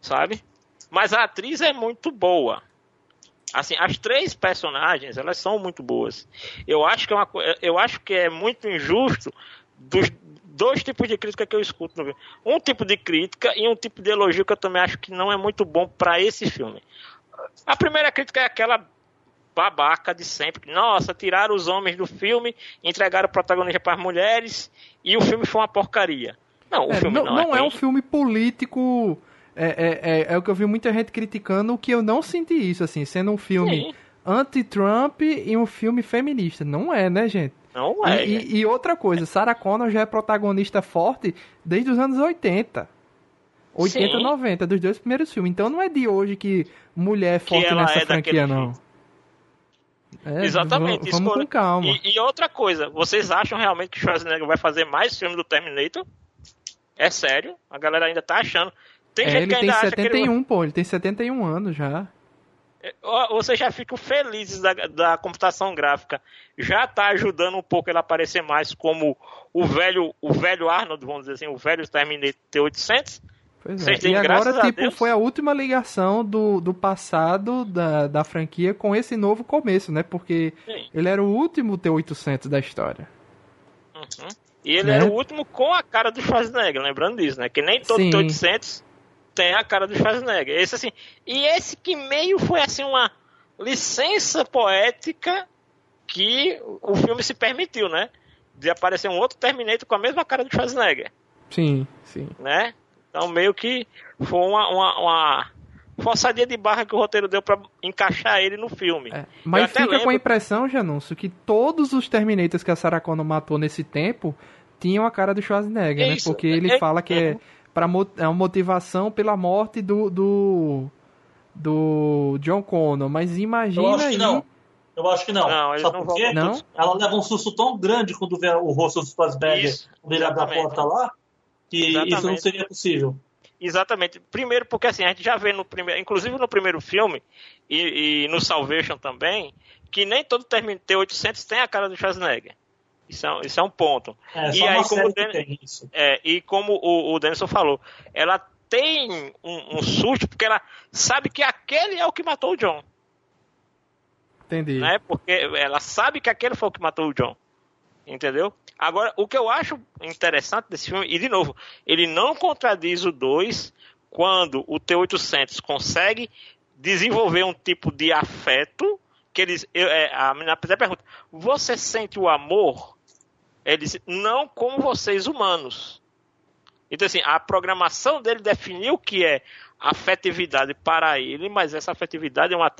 Sabe? Mas a atriz é muito boa. Assim, as três personagens, elas são muito boas. Eu acho que é, uma, eu acho que é muito injusto dos dois tipos de crítica que eu escuto no filme. Um tipo de crítica e um tipo de elogio que eu também acho que não é muito bom para esse filme. A primeira crítica é aquela babaca de sempre. Nossa, tiraram os homens do filme, entregaram o protagonista para as mulheres e o filme foi uma porcaria. Não, o É, filme não, não, não é, é um filme político. É, é, é, é o que eu vi muita gente criticando, o que eu não senti isso, assim, sendo um filme anti-Trump e um filme feminista. Não é, né, gente? Não é. E, e- e outra coisa, Sarah Connor já é protagonista forte desde os anos 80. 80, Sim. 90, dos dois primeiros filmes. Então não é de hoje que mulher é forte ela nessa é franquia, não. É, Exatamente, Vamos, com calma. E, e outra coisa, vocês acham realmente que Schwarzenegger vai fazer mais filme do Terminator? É sério? A galera ainda tá achando. Tem É, gente ele que tem ainda acha que ele... 71, pô, ele tem 71 anos já. Vocês já ficam felizes da, da computação gráfica. Já tá ajudando um pouco ele a aparecer mais como o velho, o velho Arnold, vamos dizer assim, o velho Terminator T800. Pois é. E agora, tipo, Deus. foi a última ligação do, do passado da, da franquia com esse novo começo, né? Porque Sim. ele era o último T800 da história. Uhum. E ele Né? era o último com a cara do Schwarzenegger, lembrando disso, né? Que nem todo Sim. T800 tem a cara do Schwarzenegger. Esse assim, e esse que meio foi assim uma licença poética que o filme se permitiu, né? De aparecer um outro Terminator com a mesma cara do Schwarzenegger, Sim, sim. né? Então meio que foi uma, uma, uma forçadinha de barra que o roteiro deu para encaixar ele no filme. É, mas fica lembro... com a impressão, Janúncio, que todos os Terminators que a Sarah Connor matou nesse tempo tinham a cara do Schwarzenegger, né? Porque ele é, fala que é, pra, é uma motivação pela morte do, do, do John Connor. Mas imagina Eu acho que não. Eu acho que não. Não, Sabe não por quê? Não? Ela leva um susto tão grande quando vê o rosto do Schwarzenegger quando ele abre a porta lá, que Exatamente. isso não seria possível. Exatamente. Primeiro, porque assim, a gente já vê no primeiro, inclusive no primeiro filme e, e no Salvation também, que nem todo T-800 tem a cara do Schwarzenegger. Isso é, isso é um ponto. É, e aí, como o Den... é, e como o, o Denison falou, ela tem um, um, susto porque ela sabe que aquele é o que matou o John. Entendi. Né? Porque ela sabe que aquele foi o que matou o John. Entendeu? Agora, o que eu acho interessante desse filme, e de novo, ele não contradiz o 2 quando o T-800 consegue desenvolver um tipo de afeto que eles. Eu, é, a menina pergunta: Você sente o amor? Ele diz: Não como vocês humanos. Então, assim, a programação dele definiu o que é afetividade para ele, mas essa afetividade é uma,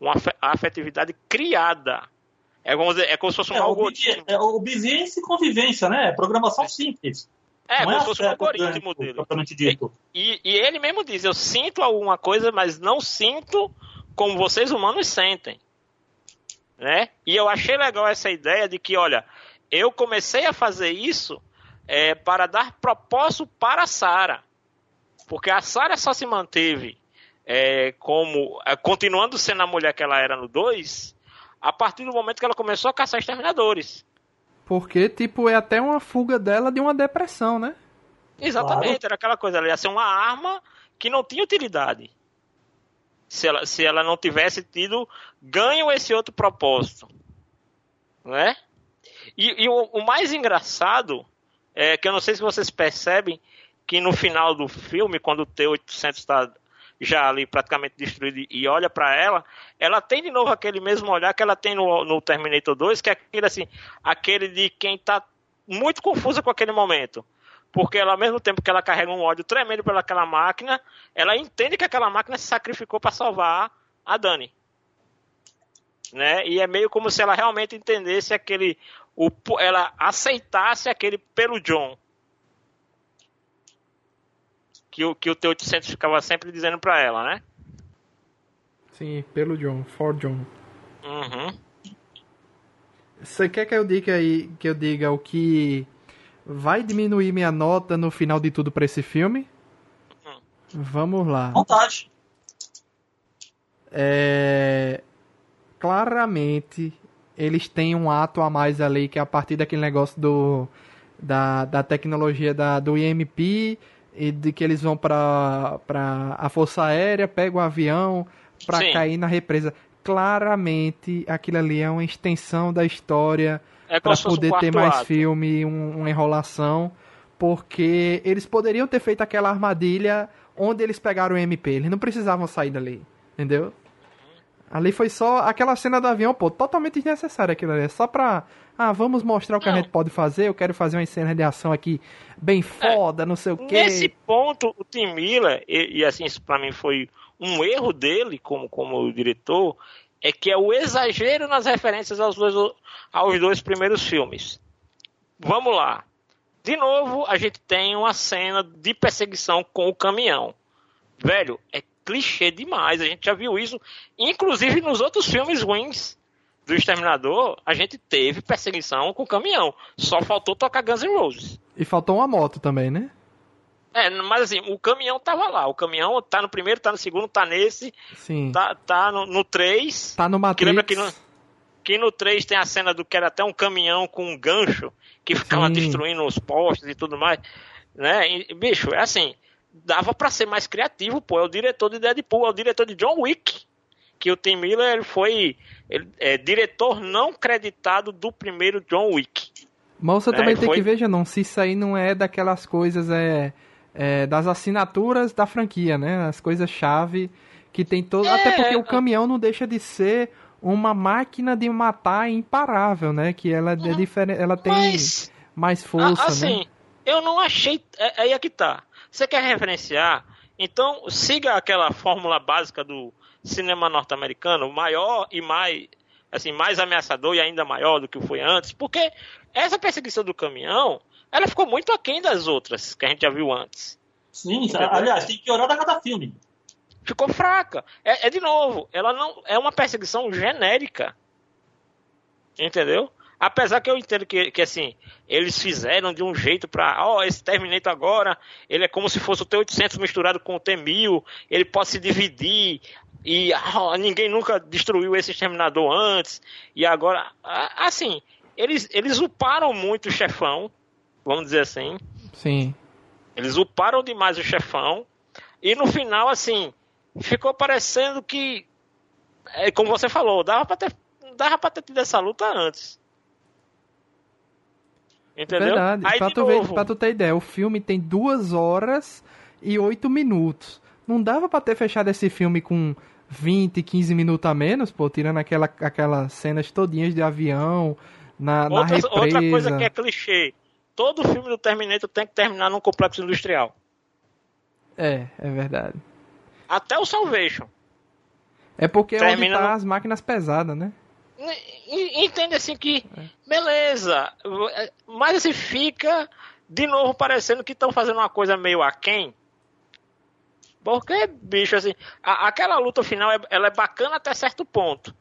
uma afetividade criada é como, é como se fosse um é, algoritmo. É obediência e convivência, né? É programação simples. É, como é se fosse um algoritmo dele. Propriamente dito. E, e ele mesmo diz: eu sinto alguma coisa, mas não sinto como vocês humanos sentem. Né? E eu achei legal essa ideia de que, olha, eu comecei a fazer isso é, para dar propósito para a Sara. Porque a Sara só se manteve é, como. É, continuando sendo a mulher que ela era no 2, a partir do momento que ela começou a caçar exterminadores. Porque, tipo, é até uma fuga dela de uma depressão, né? Exatamente, claro. era aquela coisa, ela ia ser uma arma que não tinha utilidade. Se ela, se ela não tivesse tido ganho esse outro propósito. Né? E, e o, o, mais engraçado é que eu não sei se vocês percebem que no final do filme, quando o T-800 está já ali praticamente destruída e olha para ela, ela tem de novo aquele mesmo olhar que ela tem no, no Terminator 2, que é aquele assim, aquele de quem tá muito confusa com aquele momento. Porque ela, ao mesmo tempo que ela carrega um ódio tremendo pelaquela máquina, ela entende que aquela máquina se sacrificou para salvar a Dani. Né? E é meio como se ela realmente entendesse aquele. O, ela aceitasse aquele pelo John que o, que o T-800 ficava sempre dizendo pra ela, né? Sim, pelo John, for John. Uhum. Você quer que eu diga aí, que eu diga o que vai diminuir minha nota no final de tudo para esse filme? Uhum. Vamos lá. Vontade. É... Claramente, eles têm um ato a mais ali, que é a partir daquele negócio do da, da tecnologia da, do IMP e de que eles vão para a Força Aérea, pegam o avião para cair na represa. Claramente, aquilo ali é uma extensão da história é para poder um ter mais ato. filme, um, uma enrolação, porque eles poderiam ter feito aquela armadilha onde eles pegaram o MP. Eles não precisavam sair dali, entendeu? Ali foi só aquela cena do avião, pô, totalmente desnecessária aquilo ali. É só pra ah, vamos mostrar o que não. a gente pode fazer. Eu quero fazer uma cena de ação aqui bem foda, é, não sei o quê. Nesse ponto, o Tim Miller, e, e assim, isso pra mim foi um erro dele como, como diretor, é que é o exagero nas referências aos dois, aos dois primeiros filmes. Vamos lá. De novo, a gente tem uma cena de perseguição com o caminhão. Velho, é clichê demais. A gente já viu isso, inclusive nos outros filmes ruins do Exterminador, a gente teve perseguição com caminhão. Só faltou tocar Guns N' Roses. E faltou uma moto também, né? É, mas assim, o caminhão tava lá. O caminhão tá no primeiro, tá no segundo, tá nesse. Sim. Tá, tá no, no 3. Tá no Matrix. Que lembra que no, que no 3 tem a cena do que era até um caminhão com um gancho que ficava Sim. destruindo os postes e tudo mais. Né? E, bicho, é assim, dava para ser mais criativo, pô. É o diretor de Deadpool, é o diretor de John Wick que o Tim Miller foi ele, é, diretor não creditado do primeiro John Wick. Mas você é, também tem foi... que ver, não, se isso aí não é daquelas coisas é, é das assinaturas da franquia, né? As coisas chave que tem todo, é, até porque o caminhão não deixa de ser uma máquina de matar imparável, né? Que ela é uhum. diferente, ela tem Mas, mais força, assim, né? eu não achei, é, aí é que tá. Você quer referenciar Então, siga aquela fórmula básica do cinema norte-americano, maior e mais assim, mais ameaçador e ainda maior do que foi antes, porque essa perseguição do caminhão, ela ficou muito aquém das outras que a gente já viu antes. Sim, Entendeu? aliás, tem que orar a cada filme. Ficou fraca. É, é, de novo, ela não é uma perseguição genérica. Entendeu? Apesar que eu entendo que, que assim, eles fizeram de um jeito pra. Ó, oh, esse Terminator agora, ele é como se fosse o T-800 misturado com o T-1000, ele pode se dividir, e oh, ninguém nunca destruiu esse Exterminador antes, e agora. Assim, eles, eles uparam muito o chefão, vamos dizer assim. Sim. Eles uparam demais o chefão, e no final, assim, ficou parecendo que. É, como você falou, dava pra ter, dava pra ter tido essa luta antes. Entendeu? Verdade. Aí, pra, tu ver, pra tu ter ideia, o filme tem duas horas e oito minutos. Não dava pra ter fechado esse filme com 20, 15 minutos a menos, pô, tirando aquela, aquelas cenas todinhas de avião, na, outra, na represa. Outra coisa que é clichê. Todo filme do Terminator tem que terminar num complexo industrial. É, é verdade. Até o Salvation. É porque é Termina onde tá as máquinas pesadas, né? Entende assim que, beleza, mas assim fica de novo parecendo que estão fazendo uma coisa meio aquém. Porque, bicho, assim, a, aquela luta final é, ela é bacana até certo ponto.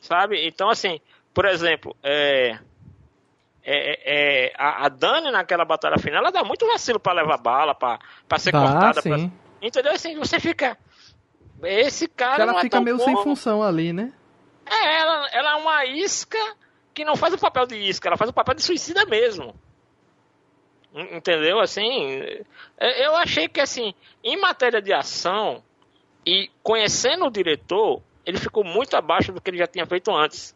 Sabe? Então, assim, por exemplo, é, é, é, a, a, Dani naquela batalha final, ela dá muito vacilo para levar bala, para ser dá, cortada. Pra, entendeu? Assim, você fica. Esse cara. Ela é fica meio bom. sem função ali, né? É, ela, ela é uma isca que não faz o papel de isca, ela faz o papel de suicida mesmo. Entendeu? Assim, é, eu achei que, assim, em matéria de ação e conhecendo o diretor, ele ficou muito abaixo do que ele já tinha feito antes.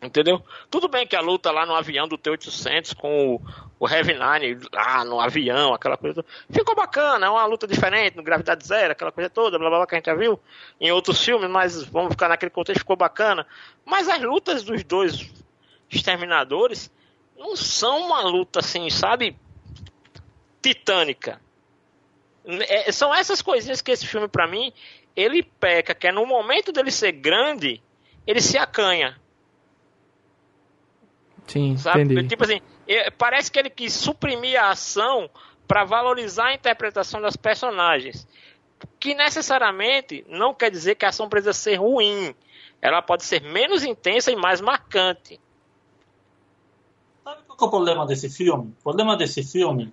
Entendeu? Tudo bem que a luta lá no avião do T-800 com o, o Heavy Nine lá no avião, aquela coisa toda, ficou bacana, é uma luta diferente, no Gravidade Zero, aquela coisa toda, blá blá blá, que a gente já viu em outros filmes, mas vamos ficar naquele contexto, ficou bacana. Mas as lutas dos dois exterminadores não são uma luta assim, sabe, titânica. É, são essas coisinhas que esse filme, para mim, ele peca, que é no momento dele ser grande, ele se acanha Sim, sabe? entendi. Tipo assim, parece que ele quis suprimir a ação para valorizar a interpretação das personagens. Que necessariamente não quer dizer que a ação precisa ser ruim. Ela pode ser menos intensa e mais marcante. Sabe qual é o problema desse filme? O problema desse filme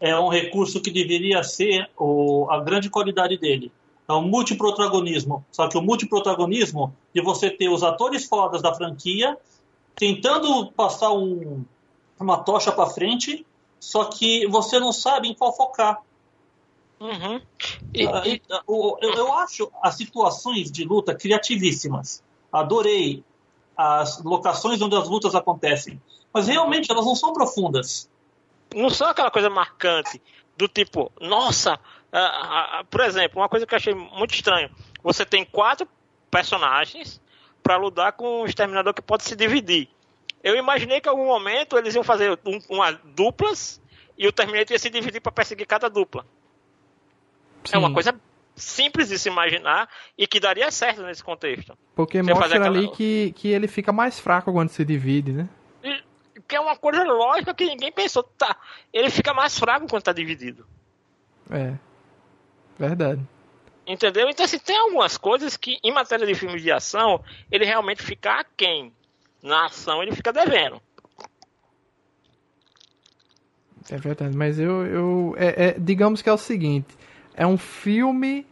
é um recurso que deveria ser o, a grande qualidade dele. É o multiprotagonismo. Só que o multiprotagonismo de você ter os atores fodas da franquia tentando passar um, uma tocha para frente, só que você não sabe em qual focar. Uhum. E, ah, e... Eu, eu acho as situações de luta criativíssimas. Adorei as locações onde as lutas acontecem. Mas realmente elas não são profundas. Não são aquela coisa marcante do tipo, nossa, por exemplo, uma coisa que eu achei muito estranho. Você tem quatro personagens para lutar com um exterminador que pode se dividir. Eu imaginei que em algum momento eles iam fazer um, uma duplas e o Terminator ia se dividir para perseguir cada dupla. Sim. É uma coisa simples de se imaginar e que daria certo nesse contexto. Porque Você mostra aquela... ali que, que ele fica mais fraco quando se divide, né? que é uma coisa lógica que ninguém pensou. Tá, ele fica mais fraco quando está dividido. É. Verdade. Entendeu? Então, assim, tem algumas coisas que, em matéria de filmes de ação, ele realmente fica aquém. Na ação, ele fica devendo. É verdade, mas eu. eu é, é, digamos que é o seguinte: é um filme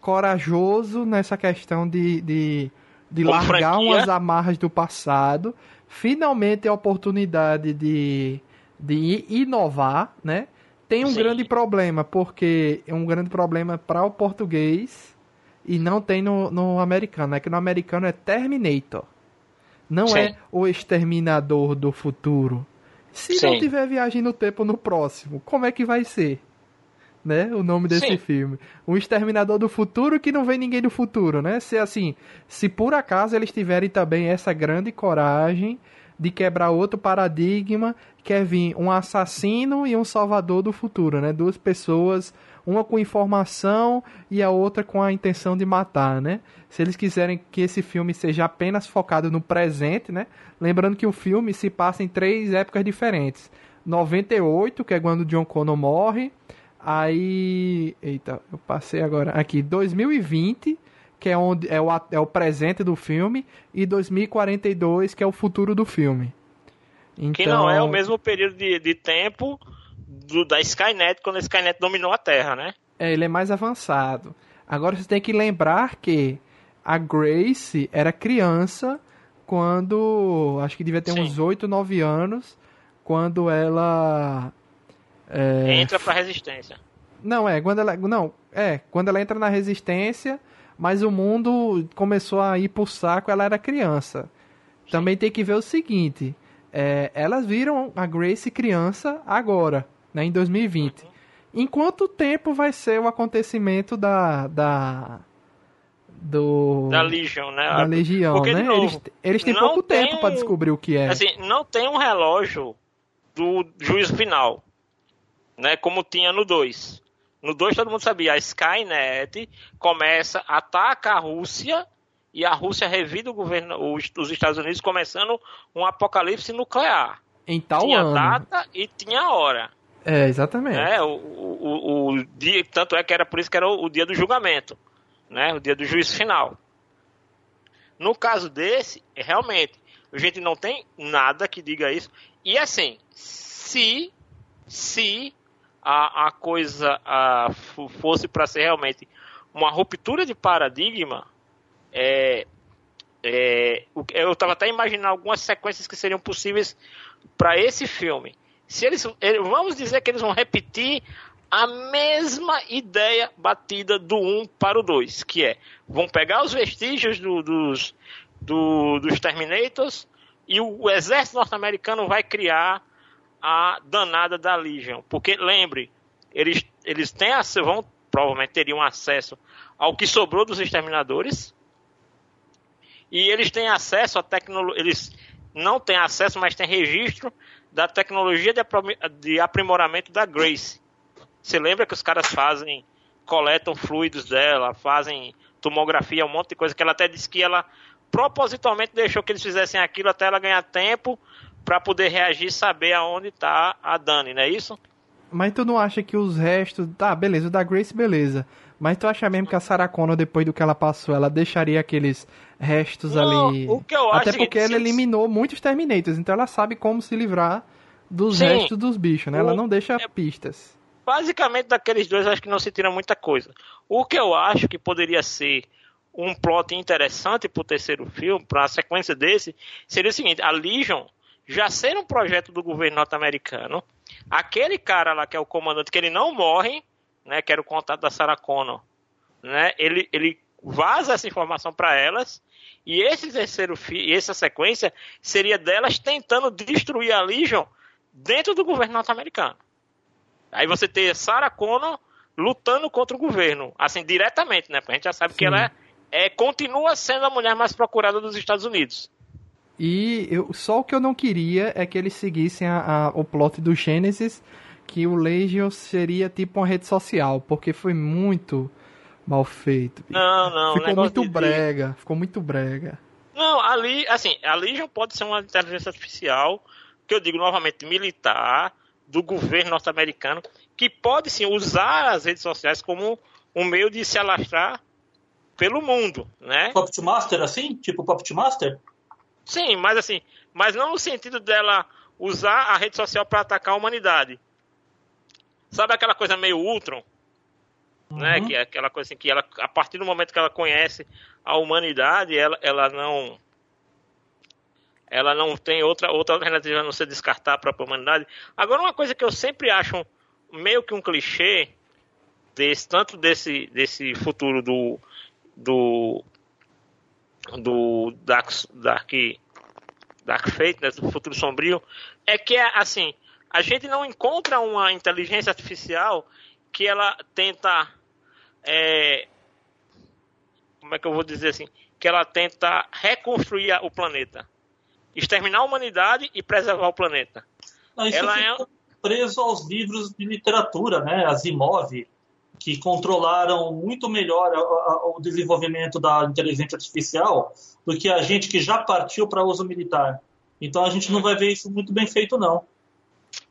corajoso nessa questão de, de, de largar franquia. umas amarras do passado, finalmente a oportunidade de, de inovar, né? Tem um Sim. grande problema, porque é um grande problema para o português e não tem no, no americano. É que no americano é Terminator. Não Sim. é o exterminador do futuro. Se Sim. não tiver viagem no tempo no próximo, como é que vai ser? Né? O nome desse Sim. filme. Um exterminador do futuro que não vem ninguém do futuro, né? Se assim, se por acaso eles tiverem também essa grande coragem de quebrar outro paradigma, que é vir um assassino e um salvador do futuro, né? Duas pessoas, uma com informação e a outra com a intenção de matar, né? Se eles quiserem que esse filme seja apenas focado no presente, né? Lembrando que o filme se passa em três épocas diferentes. 98, que é quando John Connor morre. Aí, eita, eu passei agora aqui 2020, que é onde é o, é o presente do filme, e 2042, que é o futuro do filme. Então... Que não é o mesmo período de, de tempo do, da Skynet, quando a Skynet dominou a Terra, né? É, ele é mais avançado. Agora você tem que lembrar que a Grace era criança quando. Acho que devia ter Sim. uns 8, 9 anos. Quando ela. É, entra pra resistência. Não, é, quando ela. Não, é, quando ela entra na resistência, mas o mundo começou a ir pro saco, ela era criança. Sim. Também tem que ver o seguinte: é, elas viram a Grace criança agora, né, em 2020. Uhum. Em quanto tempo vai ser o acontecimento da. da do da Legion, né? Da Legião, Porque, né? Novo, eles, eles têm pouco tem, tempo para descobrir o que é. Assim, não tem um relógio do juízo final, né? Como tinha no 2. No 2 todo mundo sabia, a Skynet começa, ataca a Rússia e a Rússia revida o governo, os, os Estados Unidos começando um apocalipse nuclear. Em tal tinha ano. data e tinha hora. É, exatamente. É, o, o, o, dia, tanto é que era por isso que era o, o dia do julgamento, né? O dia do juízo final. No caso desse, realmente, a gente não tem nada que diga isso. E assim, se se a, a coisa a, fosse para ser realmente uma ruptura de paradigma, é, é, eu estava até imaginando algumas sequências que seriam possíveis para esse filme. Se eles, vamos dizer que eles vão repetir a mesma ideia batida do 1 para o 2, que é, vão pegar os vestígios do, dos, do, dos Terminators e o, exército norte-americano vai criar a danada da Legion. Porque, lembre, eles, eles têm, vão, provavelmente teriam acesso ao que sobrou dos exterminadores, e eles têm acesso à tecnologia. Eles não têm acesso, mas têm registro da tecnologia de aprimoramento da Grace. Você lembra que os caras fazem, coletam fluidos dela, fazem tomografia, um monte de coisa que ela até disse que ela propositalmente deixou que eles fizessem aquilo até ela ganhar tempo para poder reagir e saber aonde tá a Dani, não é isso? Mas tu não acha que os restos. Tá, beleza, o da Grace, beleza. Mas tu acha mesmo que a Sarah Connor, depois do que ela passou, ela deixaria aqueles restos não, ali? O que eu acho Até porque ela eliminou muitos Terminators, então ela sabe como se livrar dos Sim, restos dos bichos, né? O... Ela não deixa é... pistas. Basicamente, daqueles dois, acho que não se tira muita coisa. O que eu acho que poderia ser um plot interessante pro terceiro filme, para a sequência desse, seria o seguinte: a Legion já ser um projeto do governo norte-americano, aquele cara lá que é o comandante, que ele não morre, né, que era o contato da Sarah Connor, né, ele, ele vaza essa informação para elas, e esse terceiro essa sequência seria delas tentando destruir a Legion dentro do governo norte-americano. Aí você ter Sarah Connor lutando contra o governo, assim, diretamente, né? Porque a gente já sabe Sim. que ela é, é, continua sendo a mulher mais procurada dos Estados Unidos. E eu, só o que eu não queria é que eles seguissem a, a, o plot do Gênesis, que o Legion seria tipo uma rede social, porque foi muito mal feito. Não, não. Ficou muito de... brega, ficou muito brega. Não, ali, assim, a Legion pode ser uma inteligência artificial, que eu digo novamente, militar, do governo norte-americano, que pode sim usar as redes sociais como um meio de se alastrar pelo mundo, né? Puppet Master, assim? Tipo Puppet Master? Sim, mas assim, mas não no sentido dela usar a rede social para atacar a humanidade. Sabe aquela coisa meio Ultron? Né? Uhum. Né? Que é aquela coisa assim que ela, a partir do momento que ela conhece a humanidade, ela, ela não ela não tem outra, outra alternativa a não ser descartar a própria humanidade. Agora, uma coisa que eu sempre acho meio que um clichê, desse, tanto desse, desse futuro do, do do Dark, Dark, Dark Fate, né, do futuro sombrio, é que é assim, a gente não encontra uma inteligência artificial que ela tenta é, como é que eu vou dizer assim, que ela tenta reconstruir o planeta. exterminar a humanidade e preservar o planeta. Não, isso ela é preso aos livros de literatura, né? As imóveis que controlaram muito melhor o desenvolvimento da inteligência artificial do que a gente que já partiu para uso militar. Então a gente não vai ver isso muito bem feito, não.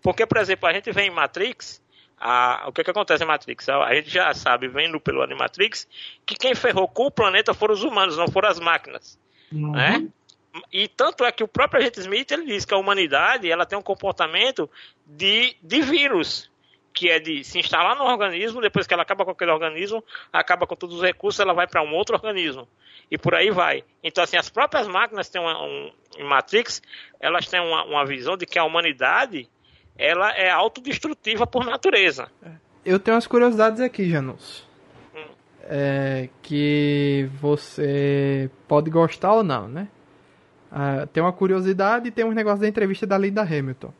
Porque, por exemplo, a gente vê em Matrix, a, o que, que acontece em Matrix? A, a gente já sabe, vendo pelo Animatrix, que quem ferrou com o planeta foram os humanos, não foram as máquinas. Uhum. Né? E tanto é que o próprio agente Smith ele diz que a humanidade ela tem um comportamento de, de vírus que é de se instalar no organismo, depois que ela acaba com aquele organismo, acaba com todos os recursos, ela vai para um outro organismo. E por aí vai. Então, assim, as próprias máquinas têm uma, um, em Matrix, elas têm uma, uma visão de que a humanidade ela é autodestrutiva por natureza. Eu tenho umas curiosidades aqui, Janus. Hum. É, que você pode gostar ou não, né? Uh, tem uma curiosidade e tem um negócio da entrevista da Linda Hamilton.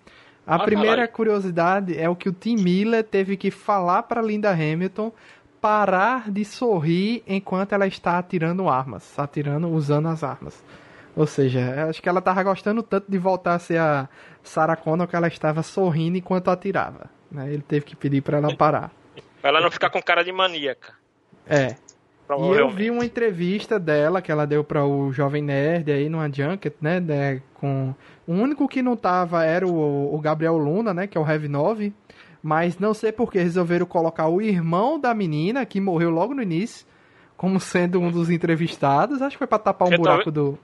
A primeira curiosidade é o que o Tim Miller teve que falar para Linda Hamilton parar de sorrir enquanto ela está atirando armas, atirando usando as armas. Ou seja, acho que ela estava gostando tanto de voltar a ser a Sarah Connor que ela estava sorrindo enquanto atirava. Né? Ele teve que pedir para ela parar. Pra ela não ficar com cara de maníaca. É. E eu vi uma entrevista dela que ela deu para o Jovem Nerd aí numa Junket, né? né com... O único que não tava era o, o Gabriel Luna, né? Que é o Heavy 9. Mas não sei por que resolveram colocar o irmão da menina, que morreu logo no início, como sendo um dos entrevistados. Acho que foi pra tapar um Porque buraco do,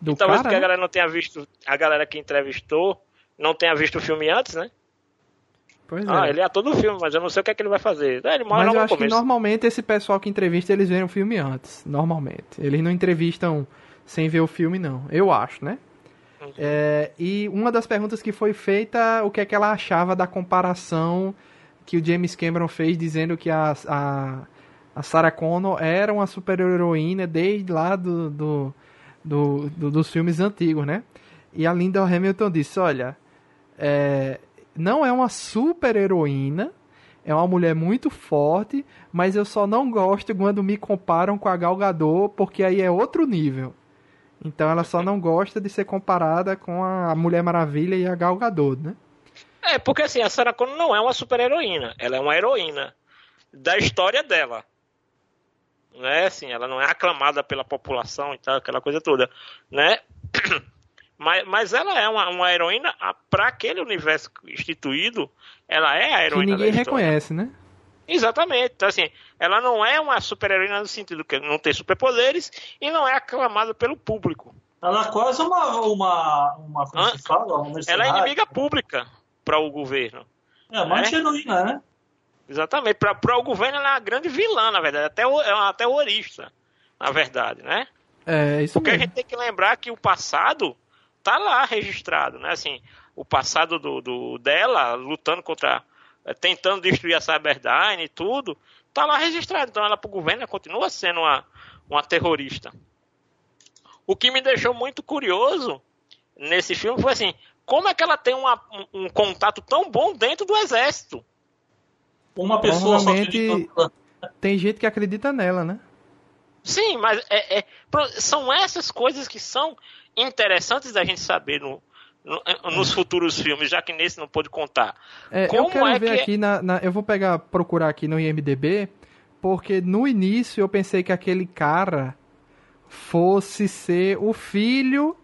do talvez cara. Talvez porque né? a galera não tenha visto, a galera que entrevistou não tenha visto o filme antes, né? Pois ah, é. ele é todo o filme, mas eu não sei o que é que ele vai fazer. É, ele mas eu acho começo. que normalmente esse pessoal que entrevista, eles veem o filme antes. Normalmente. Eles não entrevistam sem ver o filme, não. Eu acho, né? Uhum. É, e uma das perguntas que foi feita, o que é que ela achava da comparação que o James Cameron fez, dizendo que a, a, a Sarah Connor era uma super-heroína desde lá do, do, do, do, dos filmes antigos, né? E a Linda Hamilton disse, olha, é, não é uma super heroína, é uma mulher muito forte, mas eu só não gosto quando me comparam com a Gal Gadot, porque aí é outro nível. Então ela só não gosta de ser comparada com a Mulher Maravilha e a Gal Gadot, né? É, porque assim, a Sarah Connor não é uma super heroína, ela é uma heroína da história dela. Né? Assim, ela não é aclamada pela população e tal, aquela coisa toda, né? Mas, mas ela é uma, uma heroína para aquele universo instituído. Ela é a heroína. Que ninguém reconhece, né? Exatamente. Então, assim, ela não é uma super-heroína no sentido que não tem superpoderes e não é aclamada pelo público. Ela é quase uma. uma, uma se fala? Uma ela é inimiga pública para o governo. É, uma né? heroína, né? Exatamente. Para o governo, ela é uma grande vilã, na verdade. Até, é uma terrorista, na verdade, né? É, isso Porque mesmo. a gente tem que lembrar que o passado tá lá registrado, né? Assim, o passado do, do dela lutando contra, eh, tentando destruir a Cyberdyne e tudo, tá lá registrado. Então ela pro governo ela continua sendo uma, uma terrorista. O que me deixou muito curioso nesse filme foi assim, como é que ela tem uma, um, um contato tão bom dentro do exército? Uma pessoa só acredita... tem gente que acredita nela, né? Sim, mas é, é, são essas coisas que são interessantes da gente saber no, no, nos futuros filmes, já que nesse não pôde contar. É, Como eu quero é ver que... aqui na, na, Eu vou pegar, procurar aqui no IMDB, porque no início eu pensei que aquele cara fosse ser o filho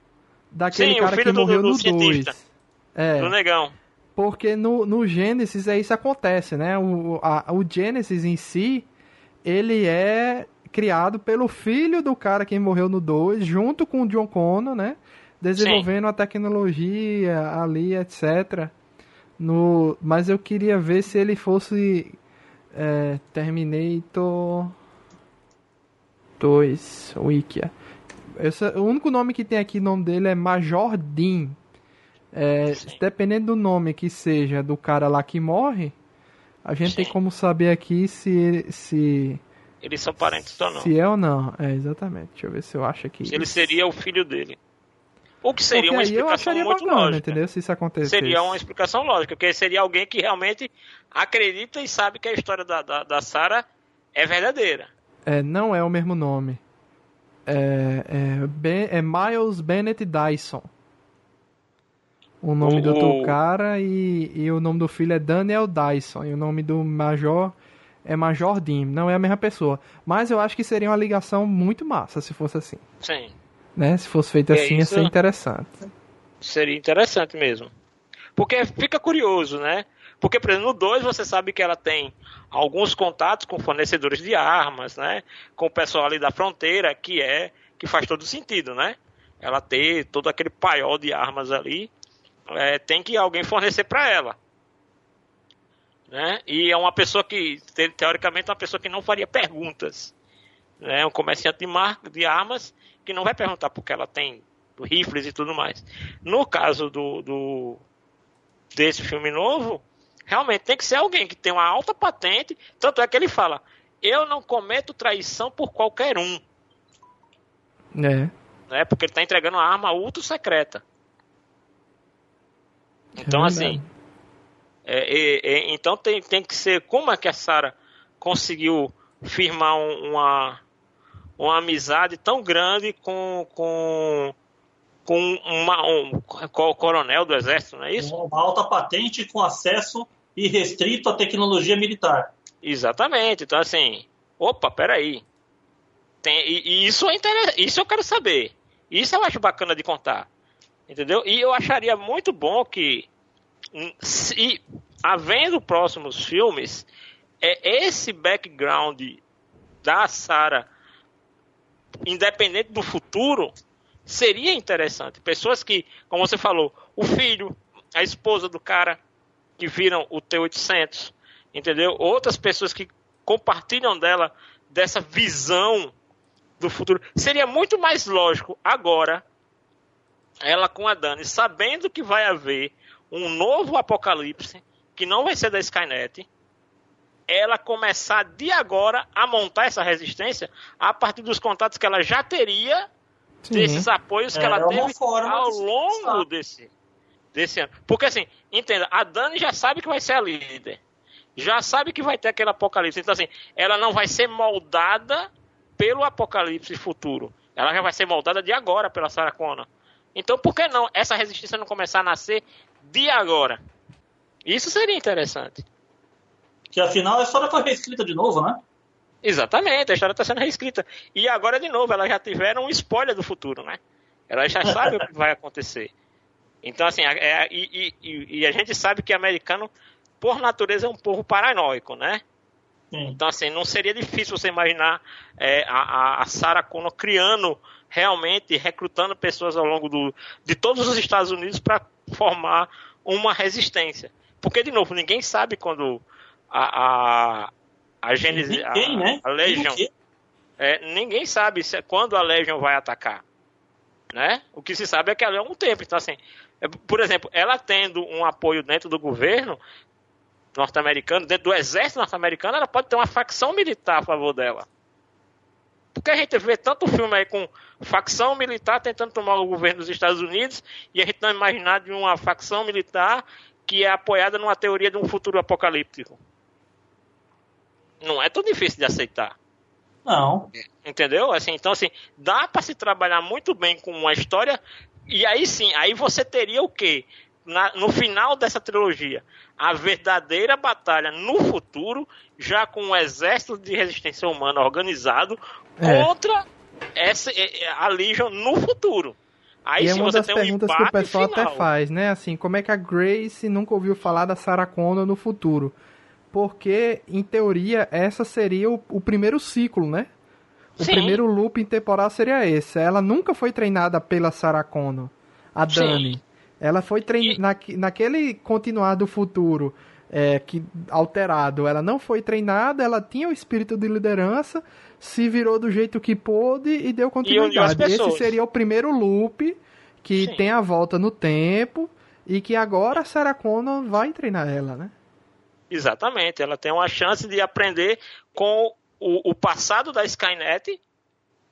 daquele Sim, cara que morreu do, do no 2. É. Do negão. Porque no, no Gênesis é isso acontece, né? O, a, o Gênesis em si, ele é criado pelo filho do cara que morreu no 2, junto com o John Connor, né? Desenvolvendo Sim. a tecnologia ali, etc. No, mas eu queria ver se ele fosse é, Terminator 2, Wikia. Esse, o único nome que tem aqui, o nome dele é Major Dean. É, dependendo do nome que seja do cara lá que morre, a gente Sim. tem como saber aqui se, se eles são parentes ou não. Se é ou não, é exatamente. Deixa eu ver se eu acho aqui. Ele seria o filho dele. O que seria porque uma explicação muito bacana, lógica. Entendeu? Se isso acontecesse. Seria uma explicação lógica, porque seria alguém que realmente acredita e sabe que a história da, da, da Sarah é verdadeira. É, não é o mesmo nome. É, é, ben, é Miles Bennett Dyson. o nome o, do outro cara e, e o nome do filho é Daniel Dyson. E o nome do Major é Major Dim. Não é a mesma pessoa. Mas eu acho que seria uma ligação muito massa se fosse assim. Sim. Né? Se fosse feito assim, ia ser interessante. Seria interessante mesmo. Porque fica curioso, né? Porque, por exemplo, no 2 você sabe que ela tem alguns contatos com fornecedores de armas, né? Com o pessoal ali da fronteira, que é que faz todo sentido, né? Ela ter todo aquele paiol de armas ali, é, tem que alguém fornecer para ela. Né? E é uma pessoa que, teoricamente, é uma pessoa que não faria perguntas. Né? Um comerciante de, mar, de armas que não vai perguntar porque ela tem rifles e tudo mais. No caso do, do desse filme novo, realmente tem que ser alguém que tem uma alta patente. Tanto é que ele fala: Eu não cometo traição por qualquer um. É. Né? Porque ele está entregando uma arma ultra secreta. Então, é assim. É, então tem, tem que ser. Como é que a Sarah conseguiu firmar um, uma, uma amizade tão grande com, com com uma, um, o coronel do exército, não é isso? Uma alta patente com acesso irrestrito à tecnologia militar. Exatamente. Então, assim, opa, peraí. Tem, e, e isso, é isso eu quero saber. Isso eu acho bacana de contar. Entendeu? E eu acharia muito bom que, se, havendo próximos filmes, é esse background da Sarah, independente do futuro, seria interessante. Pessoas que, como você falou, o filho, a esposa do cara que viram o T800, entendeu? Outras pessoas que compartilham dela dessa visão do futuro. Seria muito mais lógico agora ela com a Dani sabendo que vai haver um novo apocalipse que não vai ser da Skynet. Ela começar de agora a montar essa resistência a partir dos contatos que ela já teria Sim. desses apoios que é, ela é teve ao longo desse, desse ano. Porque assim, entenda, a Dani já sabe que vai ser a líder. Já sabe que vai ter aquele apocalipse. Então, assim, ela não vai ser moldada pelo apocalipse futuro. Ela já vai ser moldada de agora pela Sarah Connor. Então, por que não essa resistência não começar a nascer de agora? Isso seria interessante. Que afinal a história foi reescrita de novo, né? Exatamente, a história está sendo reescrita. E agora, de novo, elas já tiveram um spoiler do futuro, né? Elas já sabem o que vai acontecer. Então, assim, é, e, e, e, a gente sabe que americano, por natureza, é um povo paranoico, né? Sim. Então, assim, não seria difícil você imaginar é, a, a Sarah Connor criando realmente, recrutando pessoas ao longo do, de todos os Estados Unidos para formar uma resistência. Porque, de novo, ninguém sabe quando a, a a Gênesis, ninguém, a, né? a Legion. É, ninguém sabe se, quando a Legion vai atacar. Né? O que se sabe é que ela é um tempo. Então, assim, é, por exemplo, ela tendo um apoio dentro do governo norte-americano, dentro do exército norte-americano, ela pode ter uma facção militar a favor dela. Porque a gente vê tanto filme aí com facção militar tentando tomar o governo dos Estados Unidos e a gente não imaginar de uma facção militar que é apoiada numa teoria de um futuro apocalíptico não é tão difícil de aceitar. Não. Entendeu? Assim, então, assim, dá para se trabalhar muito bem com uma história. E aí sim, aí você teria o quê? Na, no final dessa trilogia, a verdadeira batalha no futuro, já com um exército de resistência humana organizado é. contra essa, é, é, a Legion no futuro. Aí e é uma das perguntas um que o pessoal final. até faz, né? Assim, como é que a Grace nunca ouviu falar da Sarah Connor no futuro? porque, em teoria, essa seria o, o primeiro ciclo, né? O Sim. primeiro loop temporal seria esse. Ela nunca foi treinada pela Sarah Connor, a Dani. Ela foi treinada na, naquele continuar do futuro é, que alterado. Ela não foi treinada, ela tinha o espírito de liderança, se virou do jeito que pôde e deu continuidade. E Esse seria o primeiro loop que Sim. tem a volta no tempo e que agora a Sarah Connor vai treinar ela, né? Exatamente, ela tem uma chance de aprender com o, o passado da Skynet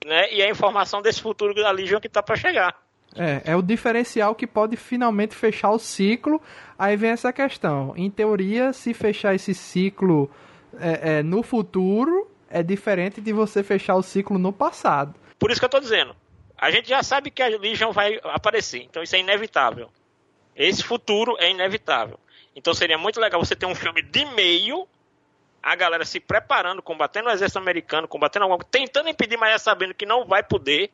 né, e a informação desse futuro da Legion que está para chegar. É, é o diferencial que pode finalmente fechar o ciclo. Aí vem essa questão. Em teoria, se fechar esse ciclo é, é, no futuro, é diferente de você fechar o ciclo no passado. Por isso que eu estou dizendo. A gente já sabe que a Legion vai aparecer, então isso é inevitável. Esse futuro é inevitável. Então seria muito legal você ter um filme de meio, a galera se preparando, combatendo o exército americano, combatendo alguma tentando impedir, mas já sabendo que não vai poder.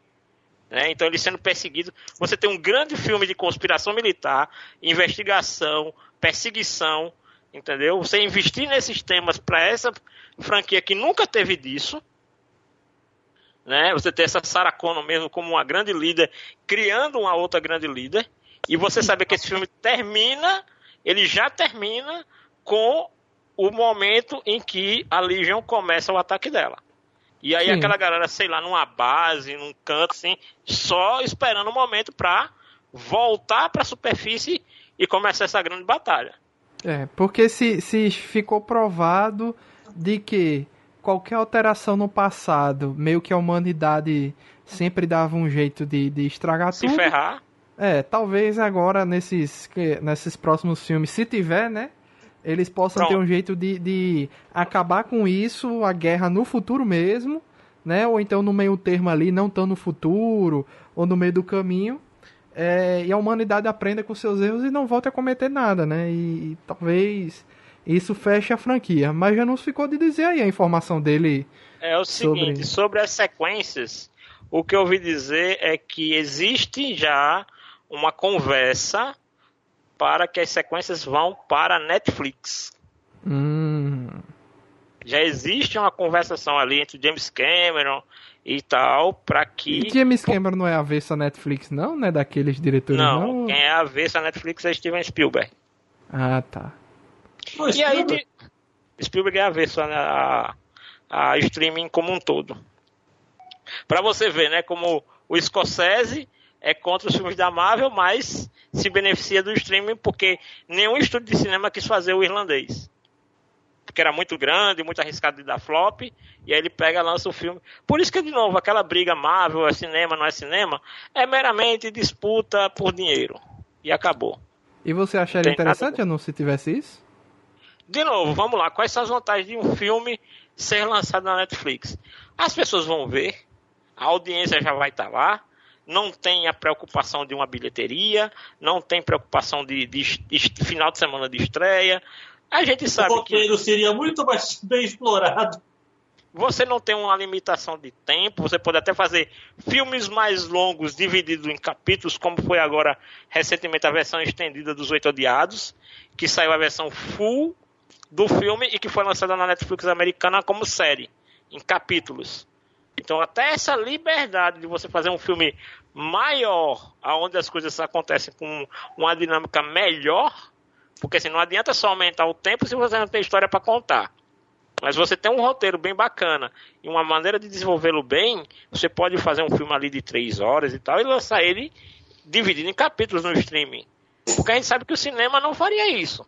Né? Então ele sendo perseguido. Você tem um grande filme de conspiração militar, investigação, perseguição, entendeu? Você investir nesses temas para essa franquia que nunca teve disso. Né? Você ter essa Sarah Connor mesmo como uma grande líder, criando uma outra grande líder. E você saber que esse filme termina, ele já termina com o momento em que a Legion começa o ataque dela. E aí Sim. aquela galera, sei lá, numa base, num canto, assim, só esperando o momento pra voltar pra superfície e começar essa grande batalha. É, porque se, se ficou provado de que qualquer alteração no passado, meio que a humanidade sempre dava um jeito de, de estragar se tudo. Se ferrar. É, talvez agora nesses, nesses próximos filmes, se tiver, né? Eles possam Pronto. ter um jeito de, de acabar com isso, a guerra no futuro mesmo, né? Ou então no meio termo ali, não tão no futuro, ou no meio do caminho. É, e a humanidade aprenda com seus erros e não volte a cometer nada, né? E, e talvez isso feche a franquia. Mas já nos ficou de dizer aí a informação dele. É o sobre... seguinte, sobre as sequências, o que eu ouvi dizer é que existe já uma conversa para que as sequências vão para a Netflix. Hum. Já existe uma conversação ali entre James Cameron e tal, para que. E James Cameron não é avesso a Netflix, não? Não é daqueles diretores, não? Não, quem é avesso a Netflix é Steven Spielberg. Ah, tá. e aí, de... Spielberg é avesso a, a, a streaming como um todo. Para você ver, né, como o Scorsese é contra os filmes da Marvel, mas se beneficia do streaming porque nenhum estúdio de cinema quis fazer o irlandês. Porque era muito grande, muito arriscado de dar flop, e aí ele pega e lança o filme. Por isso que, de novo, aquela briga Marvel é cinema, não é cinema, é meramente disputa por dinheiro. E acabou. E você acharia interessante não se tivesse isso? De novo, vamos lá. Quais são as vantagens de um filme ser lançado na Netflix? As pessoas vão ver, a audiência já vai estar lá, não tem a preocupação de uma bilheteria, não tem preocupação de, de, de final de semana de estreia. A gente sabe o roteiro que seria muito mais bem explorado. Você não tem uma limitação de tempo, você pode até fazer filmes mais longos divididos em capítulos, como foi agora recentemente a versão estendida dos Oito Odiados, que saiu a versão full do filme e que foi lançada na Netflix americana como série, em capítulos. Então, até essa liberdade de você fazer um filme maior, aonde as coisas acontecem com uma dinâmica melhor, porque assim, não adianta só aumentar o tempo se você não tem história para contar. Mas você tem um roteiro bem bacana e uma maneira de desenvolvê-lo bem, você pode fazer um filme ali de três horas e tal e lançar ele dividido em capítulos no streaming. Porque a gente sabe que o cinema não faria isso.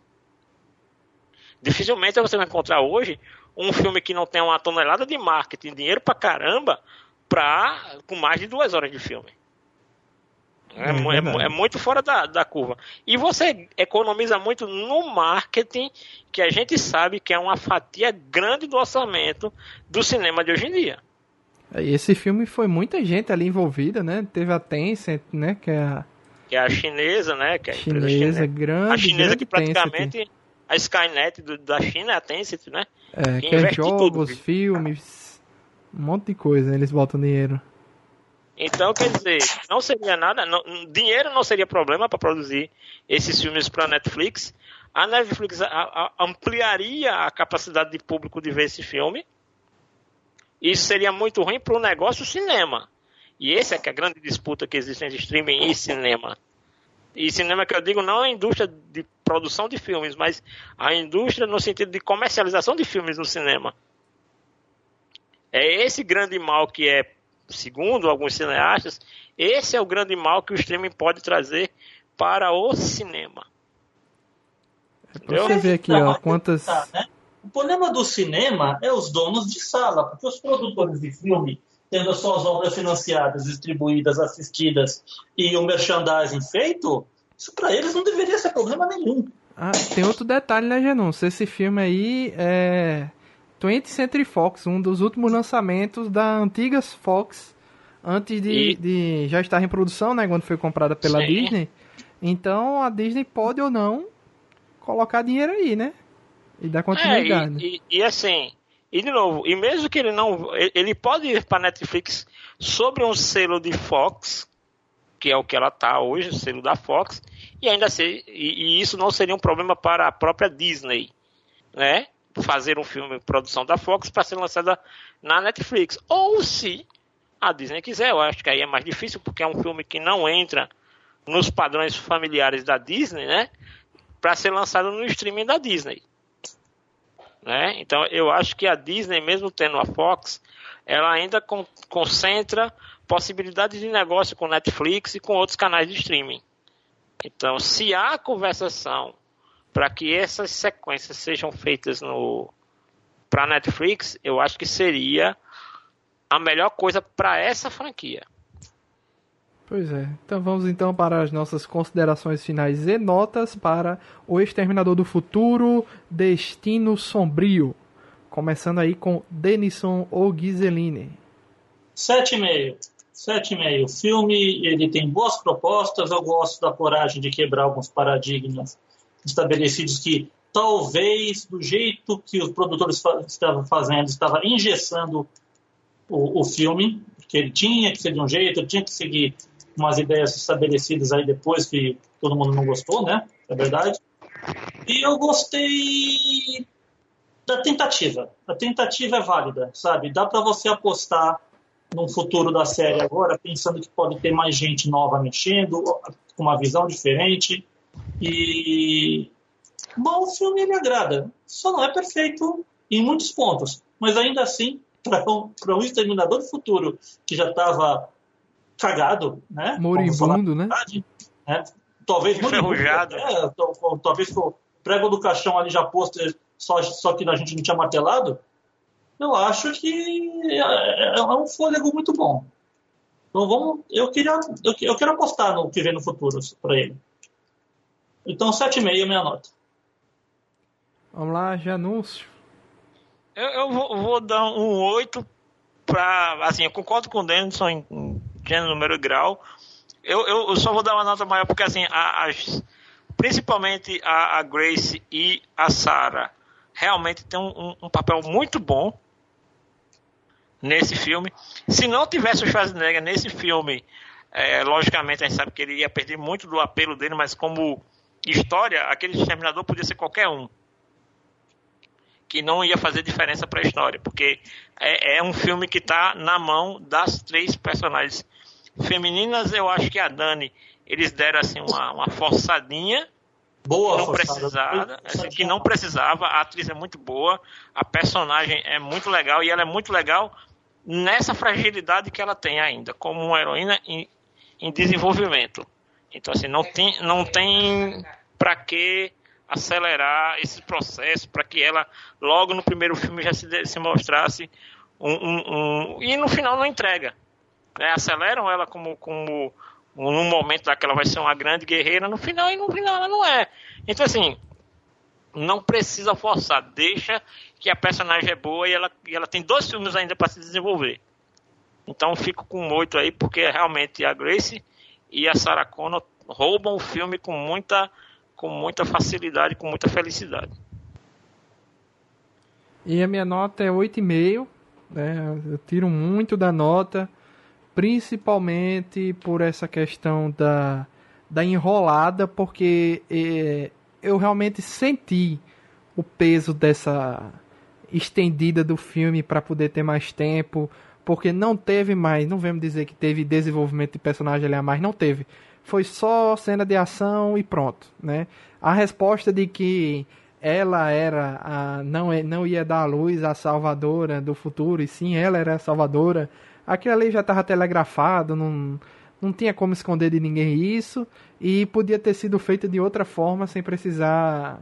Dificilmente você vai encontrar hoje um filme que não tem uma tonelada de marketing, dinheiro pra caramba, pra, com mais de duas horas de filme. É, é, é, é, muito fora da, da curva. E você economiza muito no marketing, que a gente sabe que é uma fatia grande do orçamento do cinema de hoje em dia. Esse filme foi muita gente ali envolvida, né? Teve a Tencent, né? Que é a, que é a chinesa, né? Que é a chinesa, chinesa grande. A chinesa grande que praticamente a Skynet do, da China, a Tencent, né? É, que é jogos, tudo. filmes, um monte de coisa, eles botam dinheiro. Então, quer dizer, não seria nada, não, dinheiro não seria problema para produzir esses filmes para Netflix. A Netflix a, a, ampliaria a capacidade de público de ver esse filme. Isso seria muito ruim para o negócio cinema. E essa é, que é a grande disputa que existe entre streaming e cinema. E cinema que eu digo não é a indústria de produção de filmes, mas a indústria no sentido de comercialização de filmes no cinema. É esse grande mal que é, segundo alguns cineastas, esse é o grande mal que o streaming pode trazer para o cinema. É pra você ver aqui, ó, quantas. Né? O problema do cinema é os donos de sala, porque os produtores de filme tendo as suas obras financiadas, distribuídas, assistidas e o merchandising feito, isso para eles não deveria ser problema nenhum. Ah, tem outro detalhe, né, Genúncio? Esse filme aí é 20th Century Fox, um dos últimos lançamentos da antiga Fox, antes de, e... de já estar em produção, né, quando foi comprada pela Sim. Disney. Então a Disney pode ou não colocar dinheiro aí, né? E dar continuidade. É, e, e, e, assim, e de novo, e mesmo que ele não. Ele pode ir para Netflix sobre um selo de Fox, que é o que ela tá hoje, o selo da Fox, e ainda ser. E, e isso não seria um problema para a própria Disney, né? Fazer um filme produção da Fox para ser lançada na Netflix. Ou se a Disney quiser, eu acho que aí é mais difícil, porque é um filme que não entra nos padrões familiares da Disney, né? Para ser lançado no streaming da Disney. Né? Então eu acho que a Disney, mesmo tendo a Fox, ela ainda con concentra possibilidades de negócio com Netflix e com outros canais de streaming. Então, se há conversação para que essas sequências sejam feitas no para Netflix, eu acho que seria a melhor coisa para essa franquia. Pois é. Então vamos então para as nossas considerações finais e notas para O Exterminador do Futuro, Destino Sombrio. Começando aí com Denison ou Ghiseline. 7,5. 7,5. Filme, ele tem boas propostas, eu gosto da coragem de quebrar alguns paradigmas estabelecidos que talvez do jeito que os produtores estavam fazendo, estava engessando o, o filme, que ele tinha que ser de um jeito, tinha que seguir umas ideias estabelecidas aí depois que todo mundo não gostou, né? É verdade. E eu gostei da tentativa. A tentativa é válida, sabe? Dá para você apostar num futuro da série agora, pensando que pode ter mais gente nova mexendo, com uma visão diferente. E bom, o filme ele agrada. Só não é perfeito em muitos pontos, mas ainda assim para um, um exterminador do futuro que já estava cagado, né? Moribundo, né? né? Talvez enferrujado. É, talvez o prego do caixão ali já posto, só, só que a gente não tinha martelado. Eu acho que é, é, é um fôlego muito bom. Então vamos, eu queria, eu, eu quero apostar no que vem no futuro para ele. Então 7,5 é minha nota. Vamos lá, de anúncio. Eu, eu vou, vou, dar um 8 para. Assim, eu concordo com o Denison em, gênero, número e grau. Eu, eu, eu, só vou dar uma nota maior porque, assim, a, as, principalmente a, a, Grace e a Sarah realmente tem um, um, papel muito bom nesse filme. Se não tivesse o Schwarzenegger nesse filme, é, logicamente a gente sabe que ele ia perder muito do apelo dele, mas como história, aquele exterminador podia ser qualquer um que não ia fazer diferença para a história, porque é, é, um filme que está na mão das três personagens femininas. Eu acho que a Dani eles deram assim uma, uma forçadinha, boa, não precisava, assim, que não precisava. A atriz é muito boa, a personagem é muito legal e ela é muito legal nessa fragilidade que ela tem ainda, como uma heroína em, em desenvolvimento. Então assim não tem não tem para que acelerar esse processo para que ela logo no primeiro filme já se, se mostrasse um, um, um, e no final não entrega né? aceleram ela como como num momento daquela vai ser uma grande guerreira no final e no final ela não é então assim não precisa forçar deixa que a personagem é boa e ela, e ela tem dois filmes ainda para se desenvolver então fico com oito aí porque realmente a Grace e a Sarah Connor roubam o filme com muita com muita facilidade, com muita felicidade. E a minha nota é 8,5. Né? Eu tiro muito da nota, principalmente por essa questão da, da enrolada, porque é, eu realmente senti o peso dessa estendida do filme para poder ter mais tempo, porque não teve mais, não vamos dizer que teve desenvolvimento de personagem ali a mais, não teve foi só cena de ação e pronto, né? A resposta de que ela era a, não, é, não ia dar à luz a salvadora do futuro, e sim ela era a salvadora, aquilo ali já estava telegrafado, não, não tinha como esconder de ninguém isso, e podia ter sido feito de outra forma sem precisar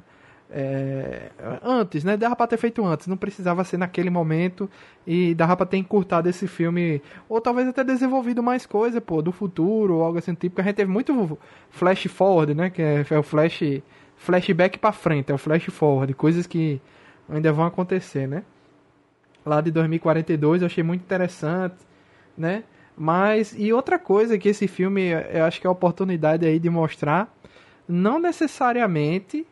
é, antes, né? Dava pra ter feito antes, não precisava ser naquele momento e dava pra ter encurtado esse filme, ou talvez até desenvolvido mais coisa, pô, do futuro ou algo assim tipo, porque a gente teve muito flash forward, né? Que é, é o flash flashback para frente, é o flash forward, coisas que ainda vão acontecer, né? Lá de 2042 eu achei muito interessante, né? Mas, e outra coisa que esse filme, eu acho que é a oportunidade aí de mostrar não necessariamente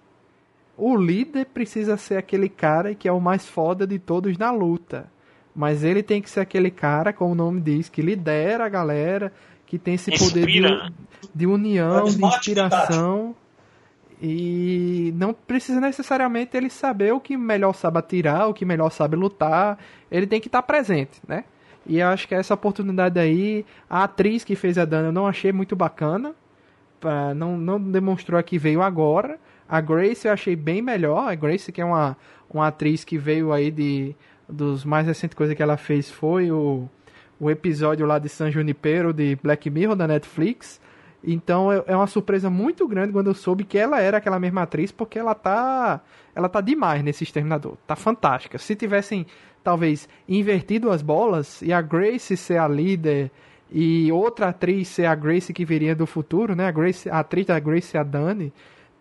o líder precisa ser aquele cara que é o mais foda de todos na luta. Mas ele tem que ser aquele cara, como o nome diz, que lidera a galera, que tem esse poder de, Inspira. de união, de inspiração. E não precisa necessariamente ele saber o que melhor sabe atirar, o que melhor sabe lutar. Ele tem que estar presente, né? E eu acho que essa oportunidade aí, a atriz que fez a Dana eu não achei muito bacana. Pra- Não, não demonstrou que veio agora. A Grace eu achei bem melhor. A Grace, que é uma, uma atriz que veio aí de. Dos mais recentes coisas que ela fez foi o, o episódio lá de San Junipero de Black Mirror da Netflix. Então é é uma surpresa muito grande quando eu soube que ela era aquela mesma atriz, porque ela tá. Ela tá demais nesse Exterminador. Tá fantástica. Se tivessem, talvez, invertido as bolas e a Grace ser a líder e outra atriz ser a Grace que viria do futuro, né? A, Grace, a atriz da Grace é a Dani,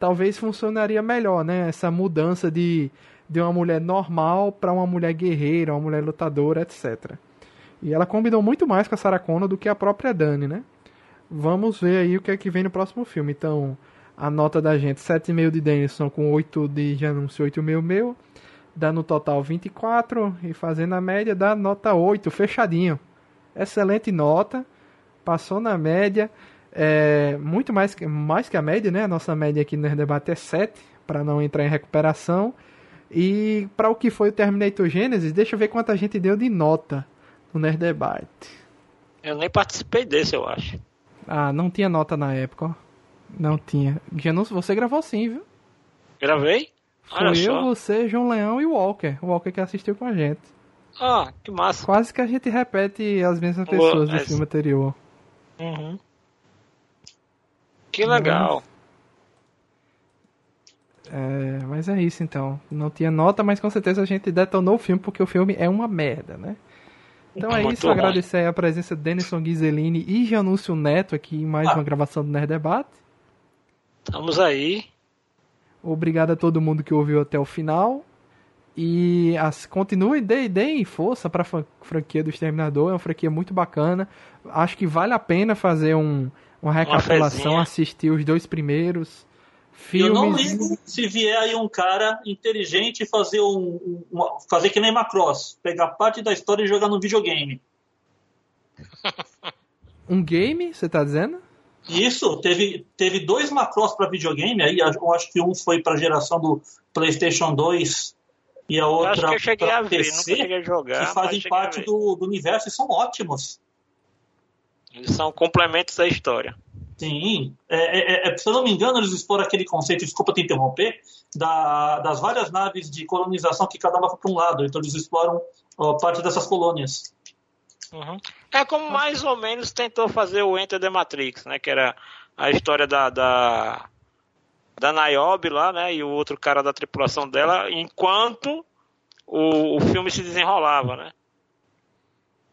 talvez funcionaria melhor, né? Essa mudança de, de uma mulher normal para uma mulher guerreira, uma mulher lutadora, etc. E ela combinou muito mais com a Sarah Connor do que a própria Dani, né? Vamos ver aí o que é que vem no próximo filme. Então, a nota da gente, 7,5 de Denison com 8 de Janúncio, 8,5 meu. Dá no total 24 e fazendo a média dá nota 8, fechadinho. Excelente nota, passou na média. É, muito mais que, mais que a média, né? A nossa média aqui no debate é 7, para não entrar em recuperação. E para o que foi o Terminator Genesis, deixa eu ver quanta gente deu de nota no Nerd Debate. Eu nem participei desse, eu acho. Ah, não tinha nota na época, ó. Não tinha. Janus, você gravou sim, viu? Gravei? Olha Foi eu, só. você, João Leão e o Walker. O Walker que assistiu com a gente. Ah, que massa. Quase que a gente repete as mesmas Boa, pessoas do é. filme anterior. Uhum. Que legal. É, mas é isso então. Não tinha nota, mas com certeza a gente detonou o filme porque o filme é uma merda, né? Então é Muito isso, ruim. agradecer a presença de Denison Ghiseline e Janúcio Neto aqui em mais Ah. uma gravação do Nerd Debate. Estamos aí. Obrigado a todo mundo que ouviu até o final. E as, continue, deem deem força para a franquia do Exterminador. É uma franquia muito bacana. Acho que vale a pena fazer um, uma recapitulação, assistir os dois primeiros Eu não filmes. ligo se vier aí um cara inteligente fazer um, um- uma- fazer que nem Macross, pegar parte da história e jogar no videogame. Um game, você tá dizendo? Isso, teve, teve dois Macross para videogame, aí eu acho que um foi para a geração do PlayStation 2 e a Eu outra acho que eu cheguei pra a ver, PC, nunca cheguei a jogar. que fazem parte do, do universo e são ótimos. Eles são complementos da história. Sim, é, é, é, se eu não me engano, eles exploram aquele conceito, desculpa te interromper, da- das várias naves de colonização que cada uma vai para um lado, então eles exploram ó, parte dessas colônias. Uhum. É como mais ou menos tentou fazer o Enter the Matrix, né? Que era a história da, da, da Niobe lá, né? E o outro cara da tripulação dela, enquanto o, o filme se desenrolava, né?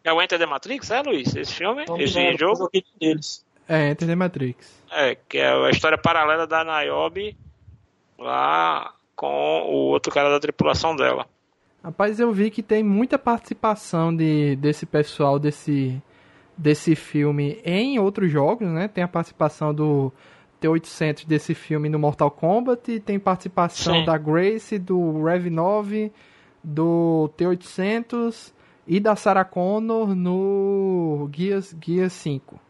É o Enter the Matrix, é, Luiz? Esse filme? Então, esse é, jogo? deles. É, Enter the Matrix. É, que é a história paralela da Niobe lá com o outro cara da tripulação dela. Rapaz, eu vi que tem muita participação de, desse pessoal desse, desse filme em outros jogos, né? Tem a participação do T-800 desse filme no Mortal Kombat, tem participação Sim. da Grace, do Rev 9, do T-800 e da Sarah Connor no Gears, Gears 5.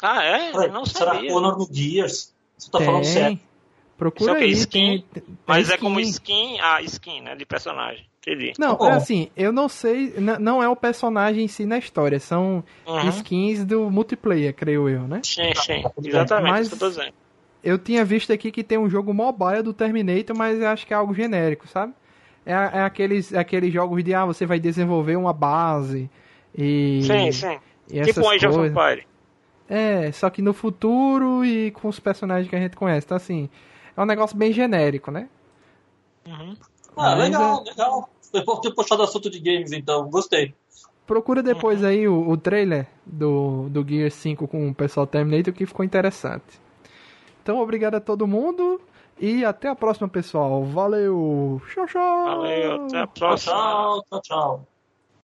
Ah, é? Eu não Sarah sabia. Connor no Gears. Você tá falando sério. Procura é aí, skin, tem, tem Mas é skin. como skin, ah, skin, né? De personagem. Entendi. Não, Bom. é assim, eu não sei, não é o personagem em si na história, são Uhum. skins do multiplayer, creio eu, né? Sim, sim. Exatamente, Mas- isso que eu tô dizendo. Eu tinha visto aqui que tem um jogo mobile do Terminator, mas eu acho que é algo genérico, sabe? É, é aqueles, é aqueles jogos de, ah, você vai desenvolver uma base e... Sim, sim. e essas Tipo um Age of. Empire. É, só que no futuro e com os personagens que a gente conhece. Então, assim, é um negócio bem genérico, né? Uhum. Ah, Mas legal, legal. Eu vou ter puxado assunto de games, então. Gostei. Procura depois Uhum. aí o, o trailer do, do Gear 5 com o pessoal Terminator que ficou interessante. Então, obrigado a todo mundo e até a próxima, pessoal. Valeu! Tchau, tchau! Valeu, até a próxima. tchau, tchau, tchau.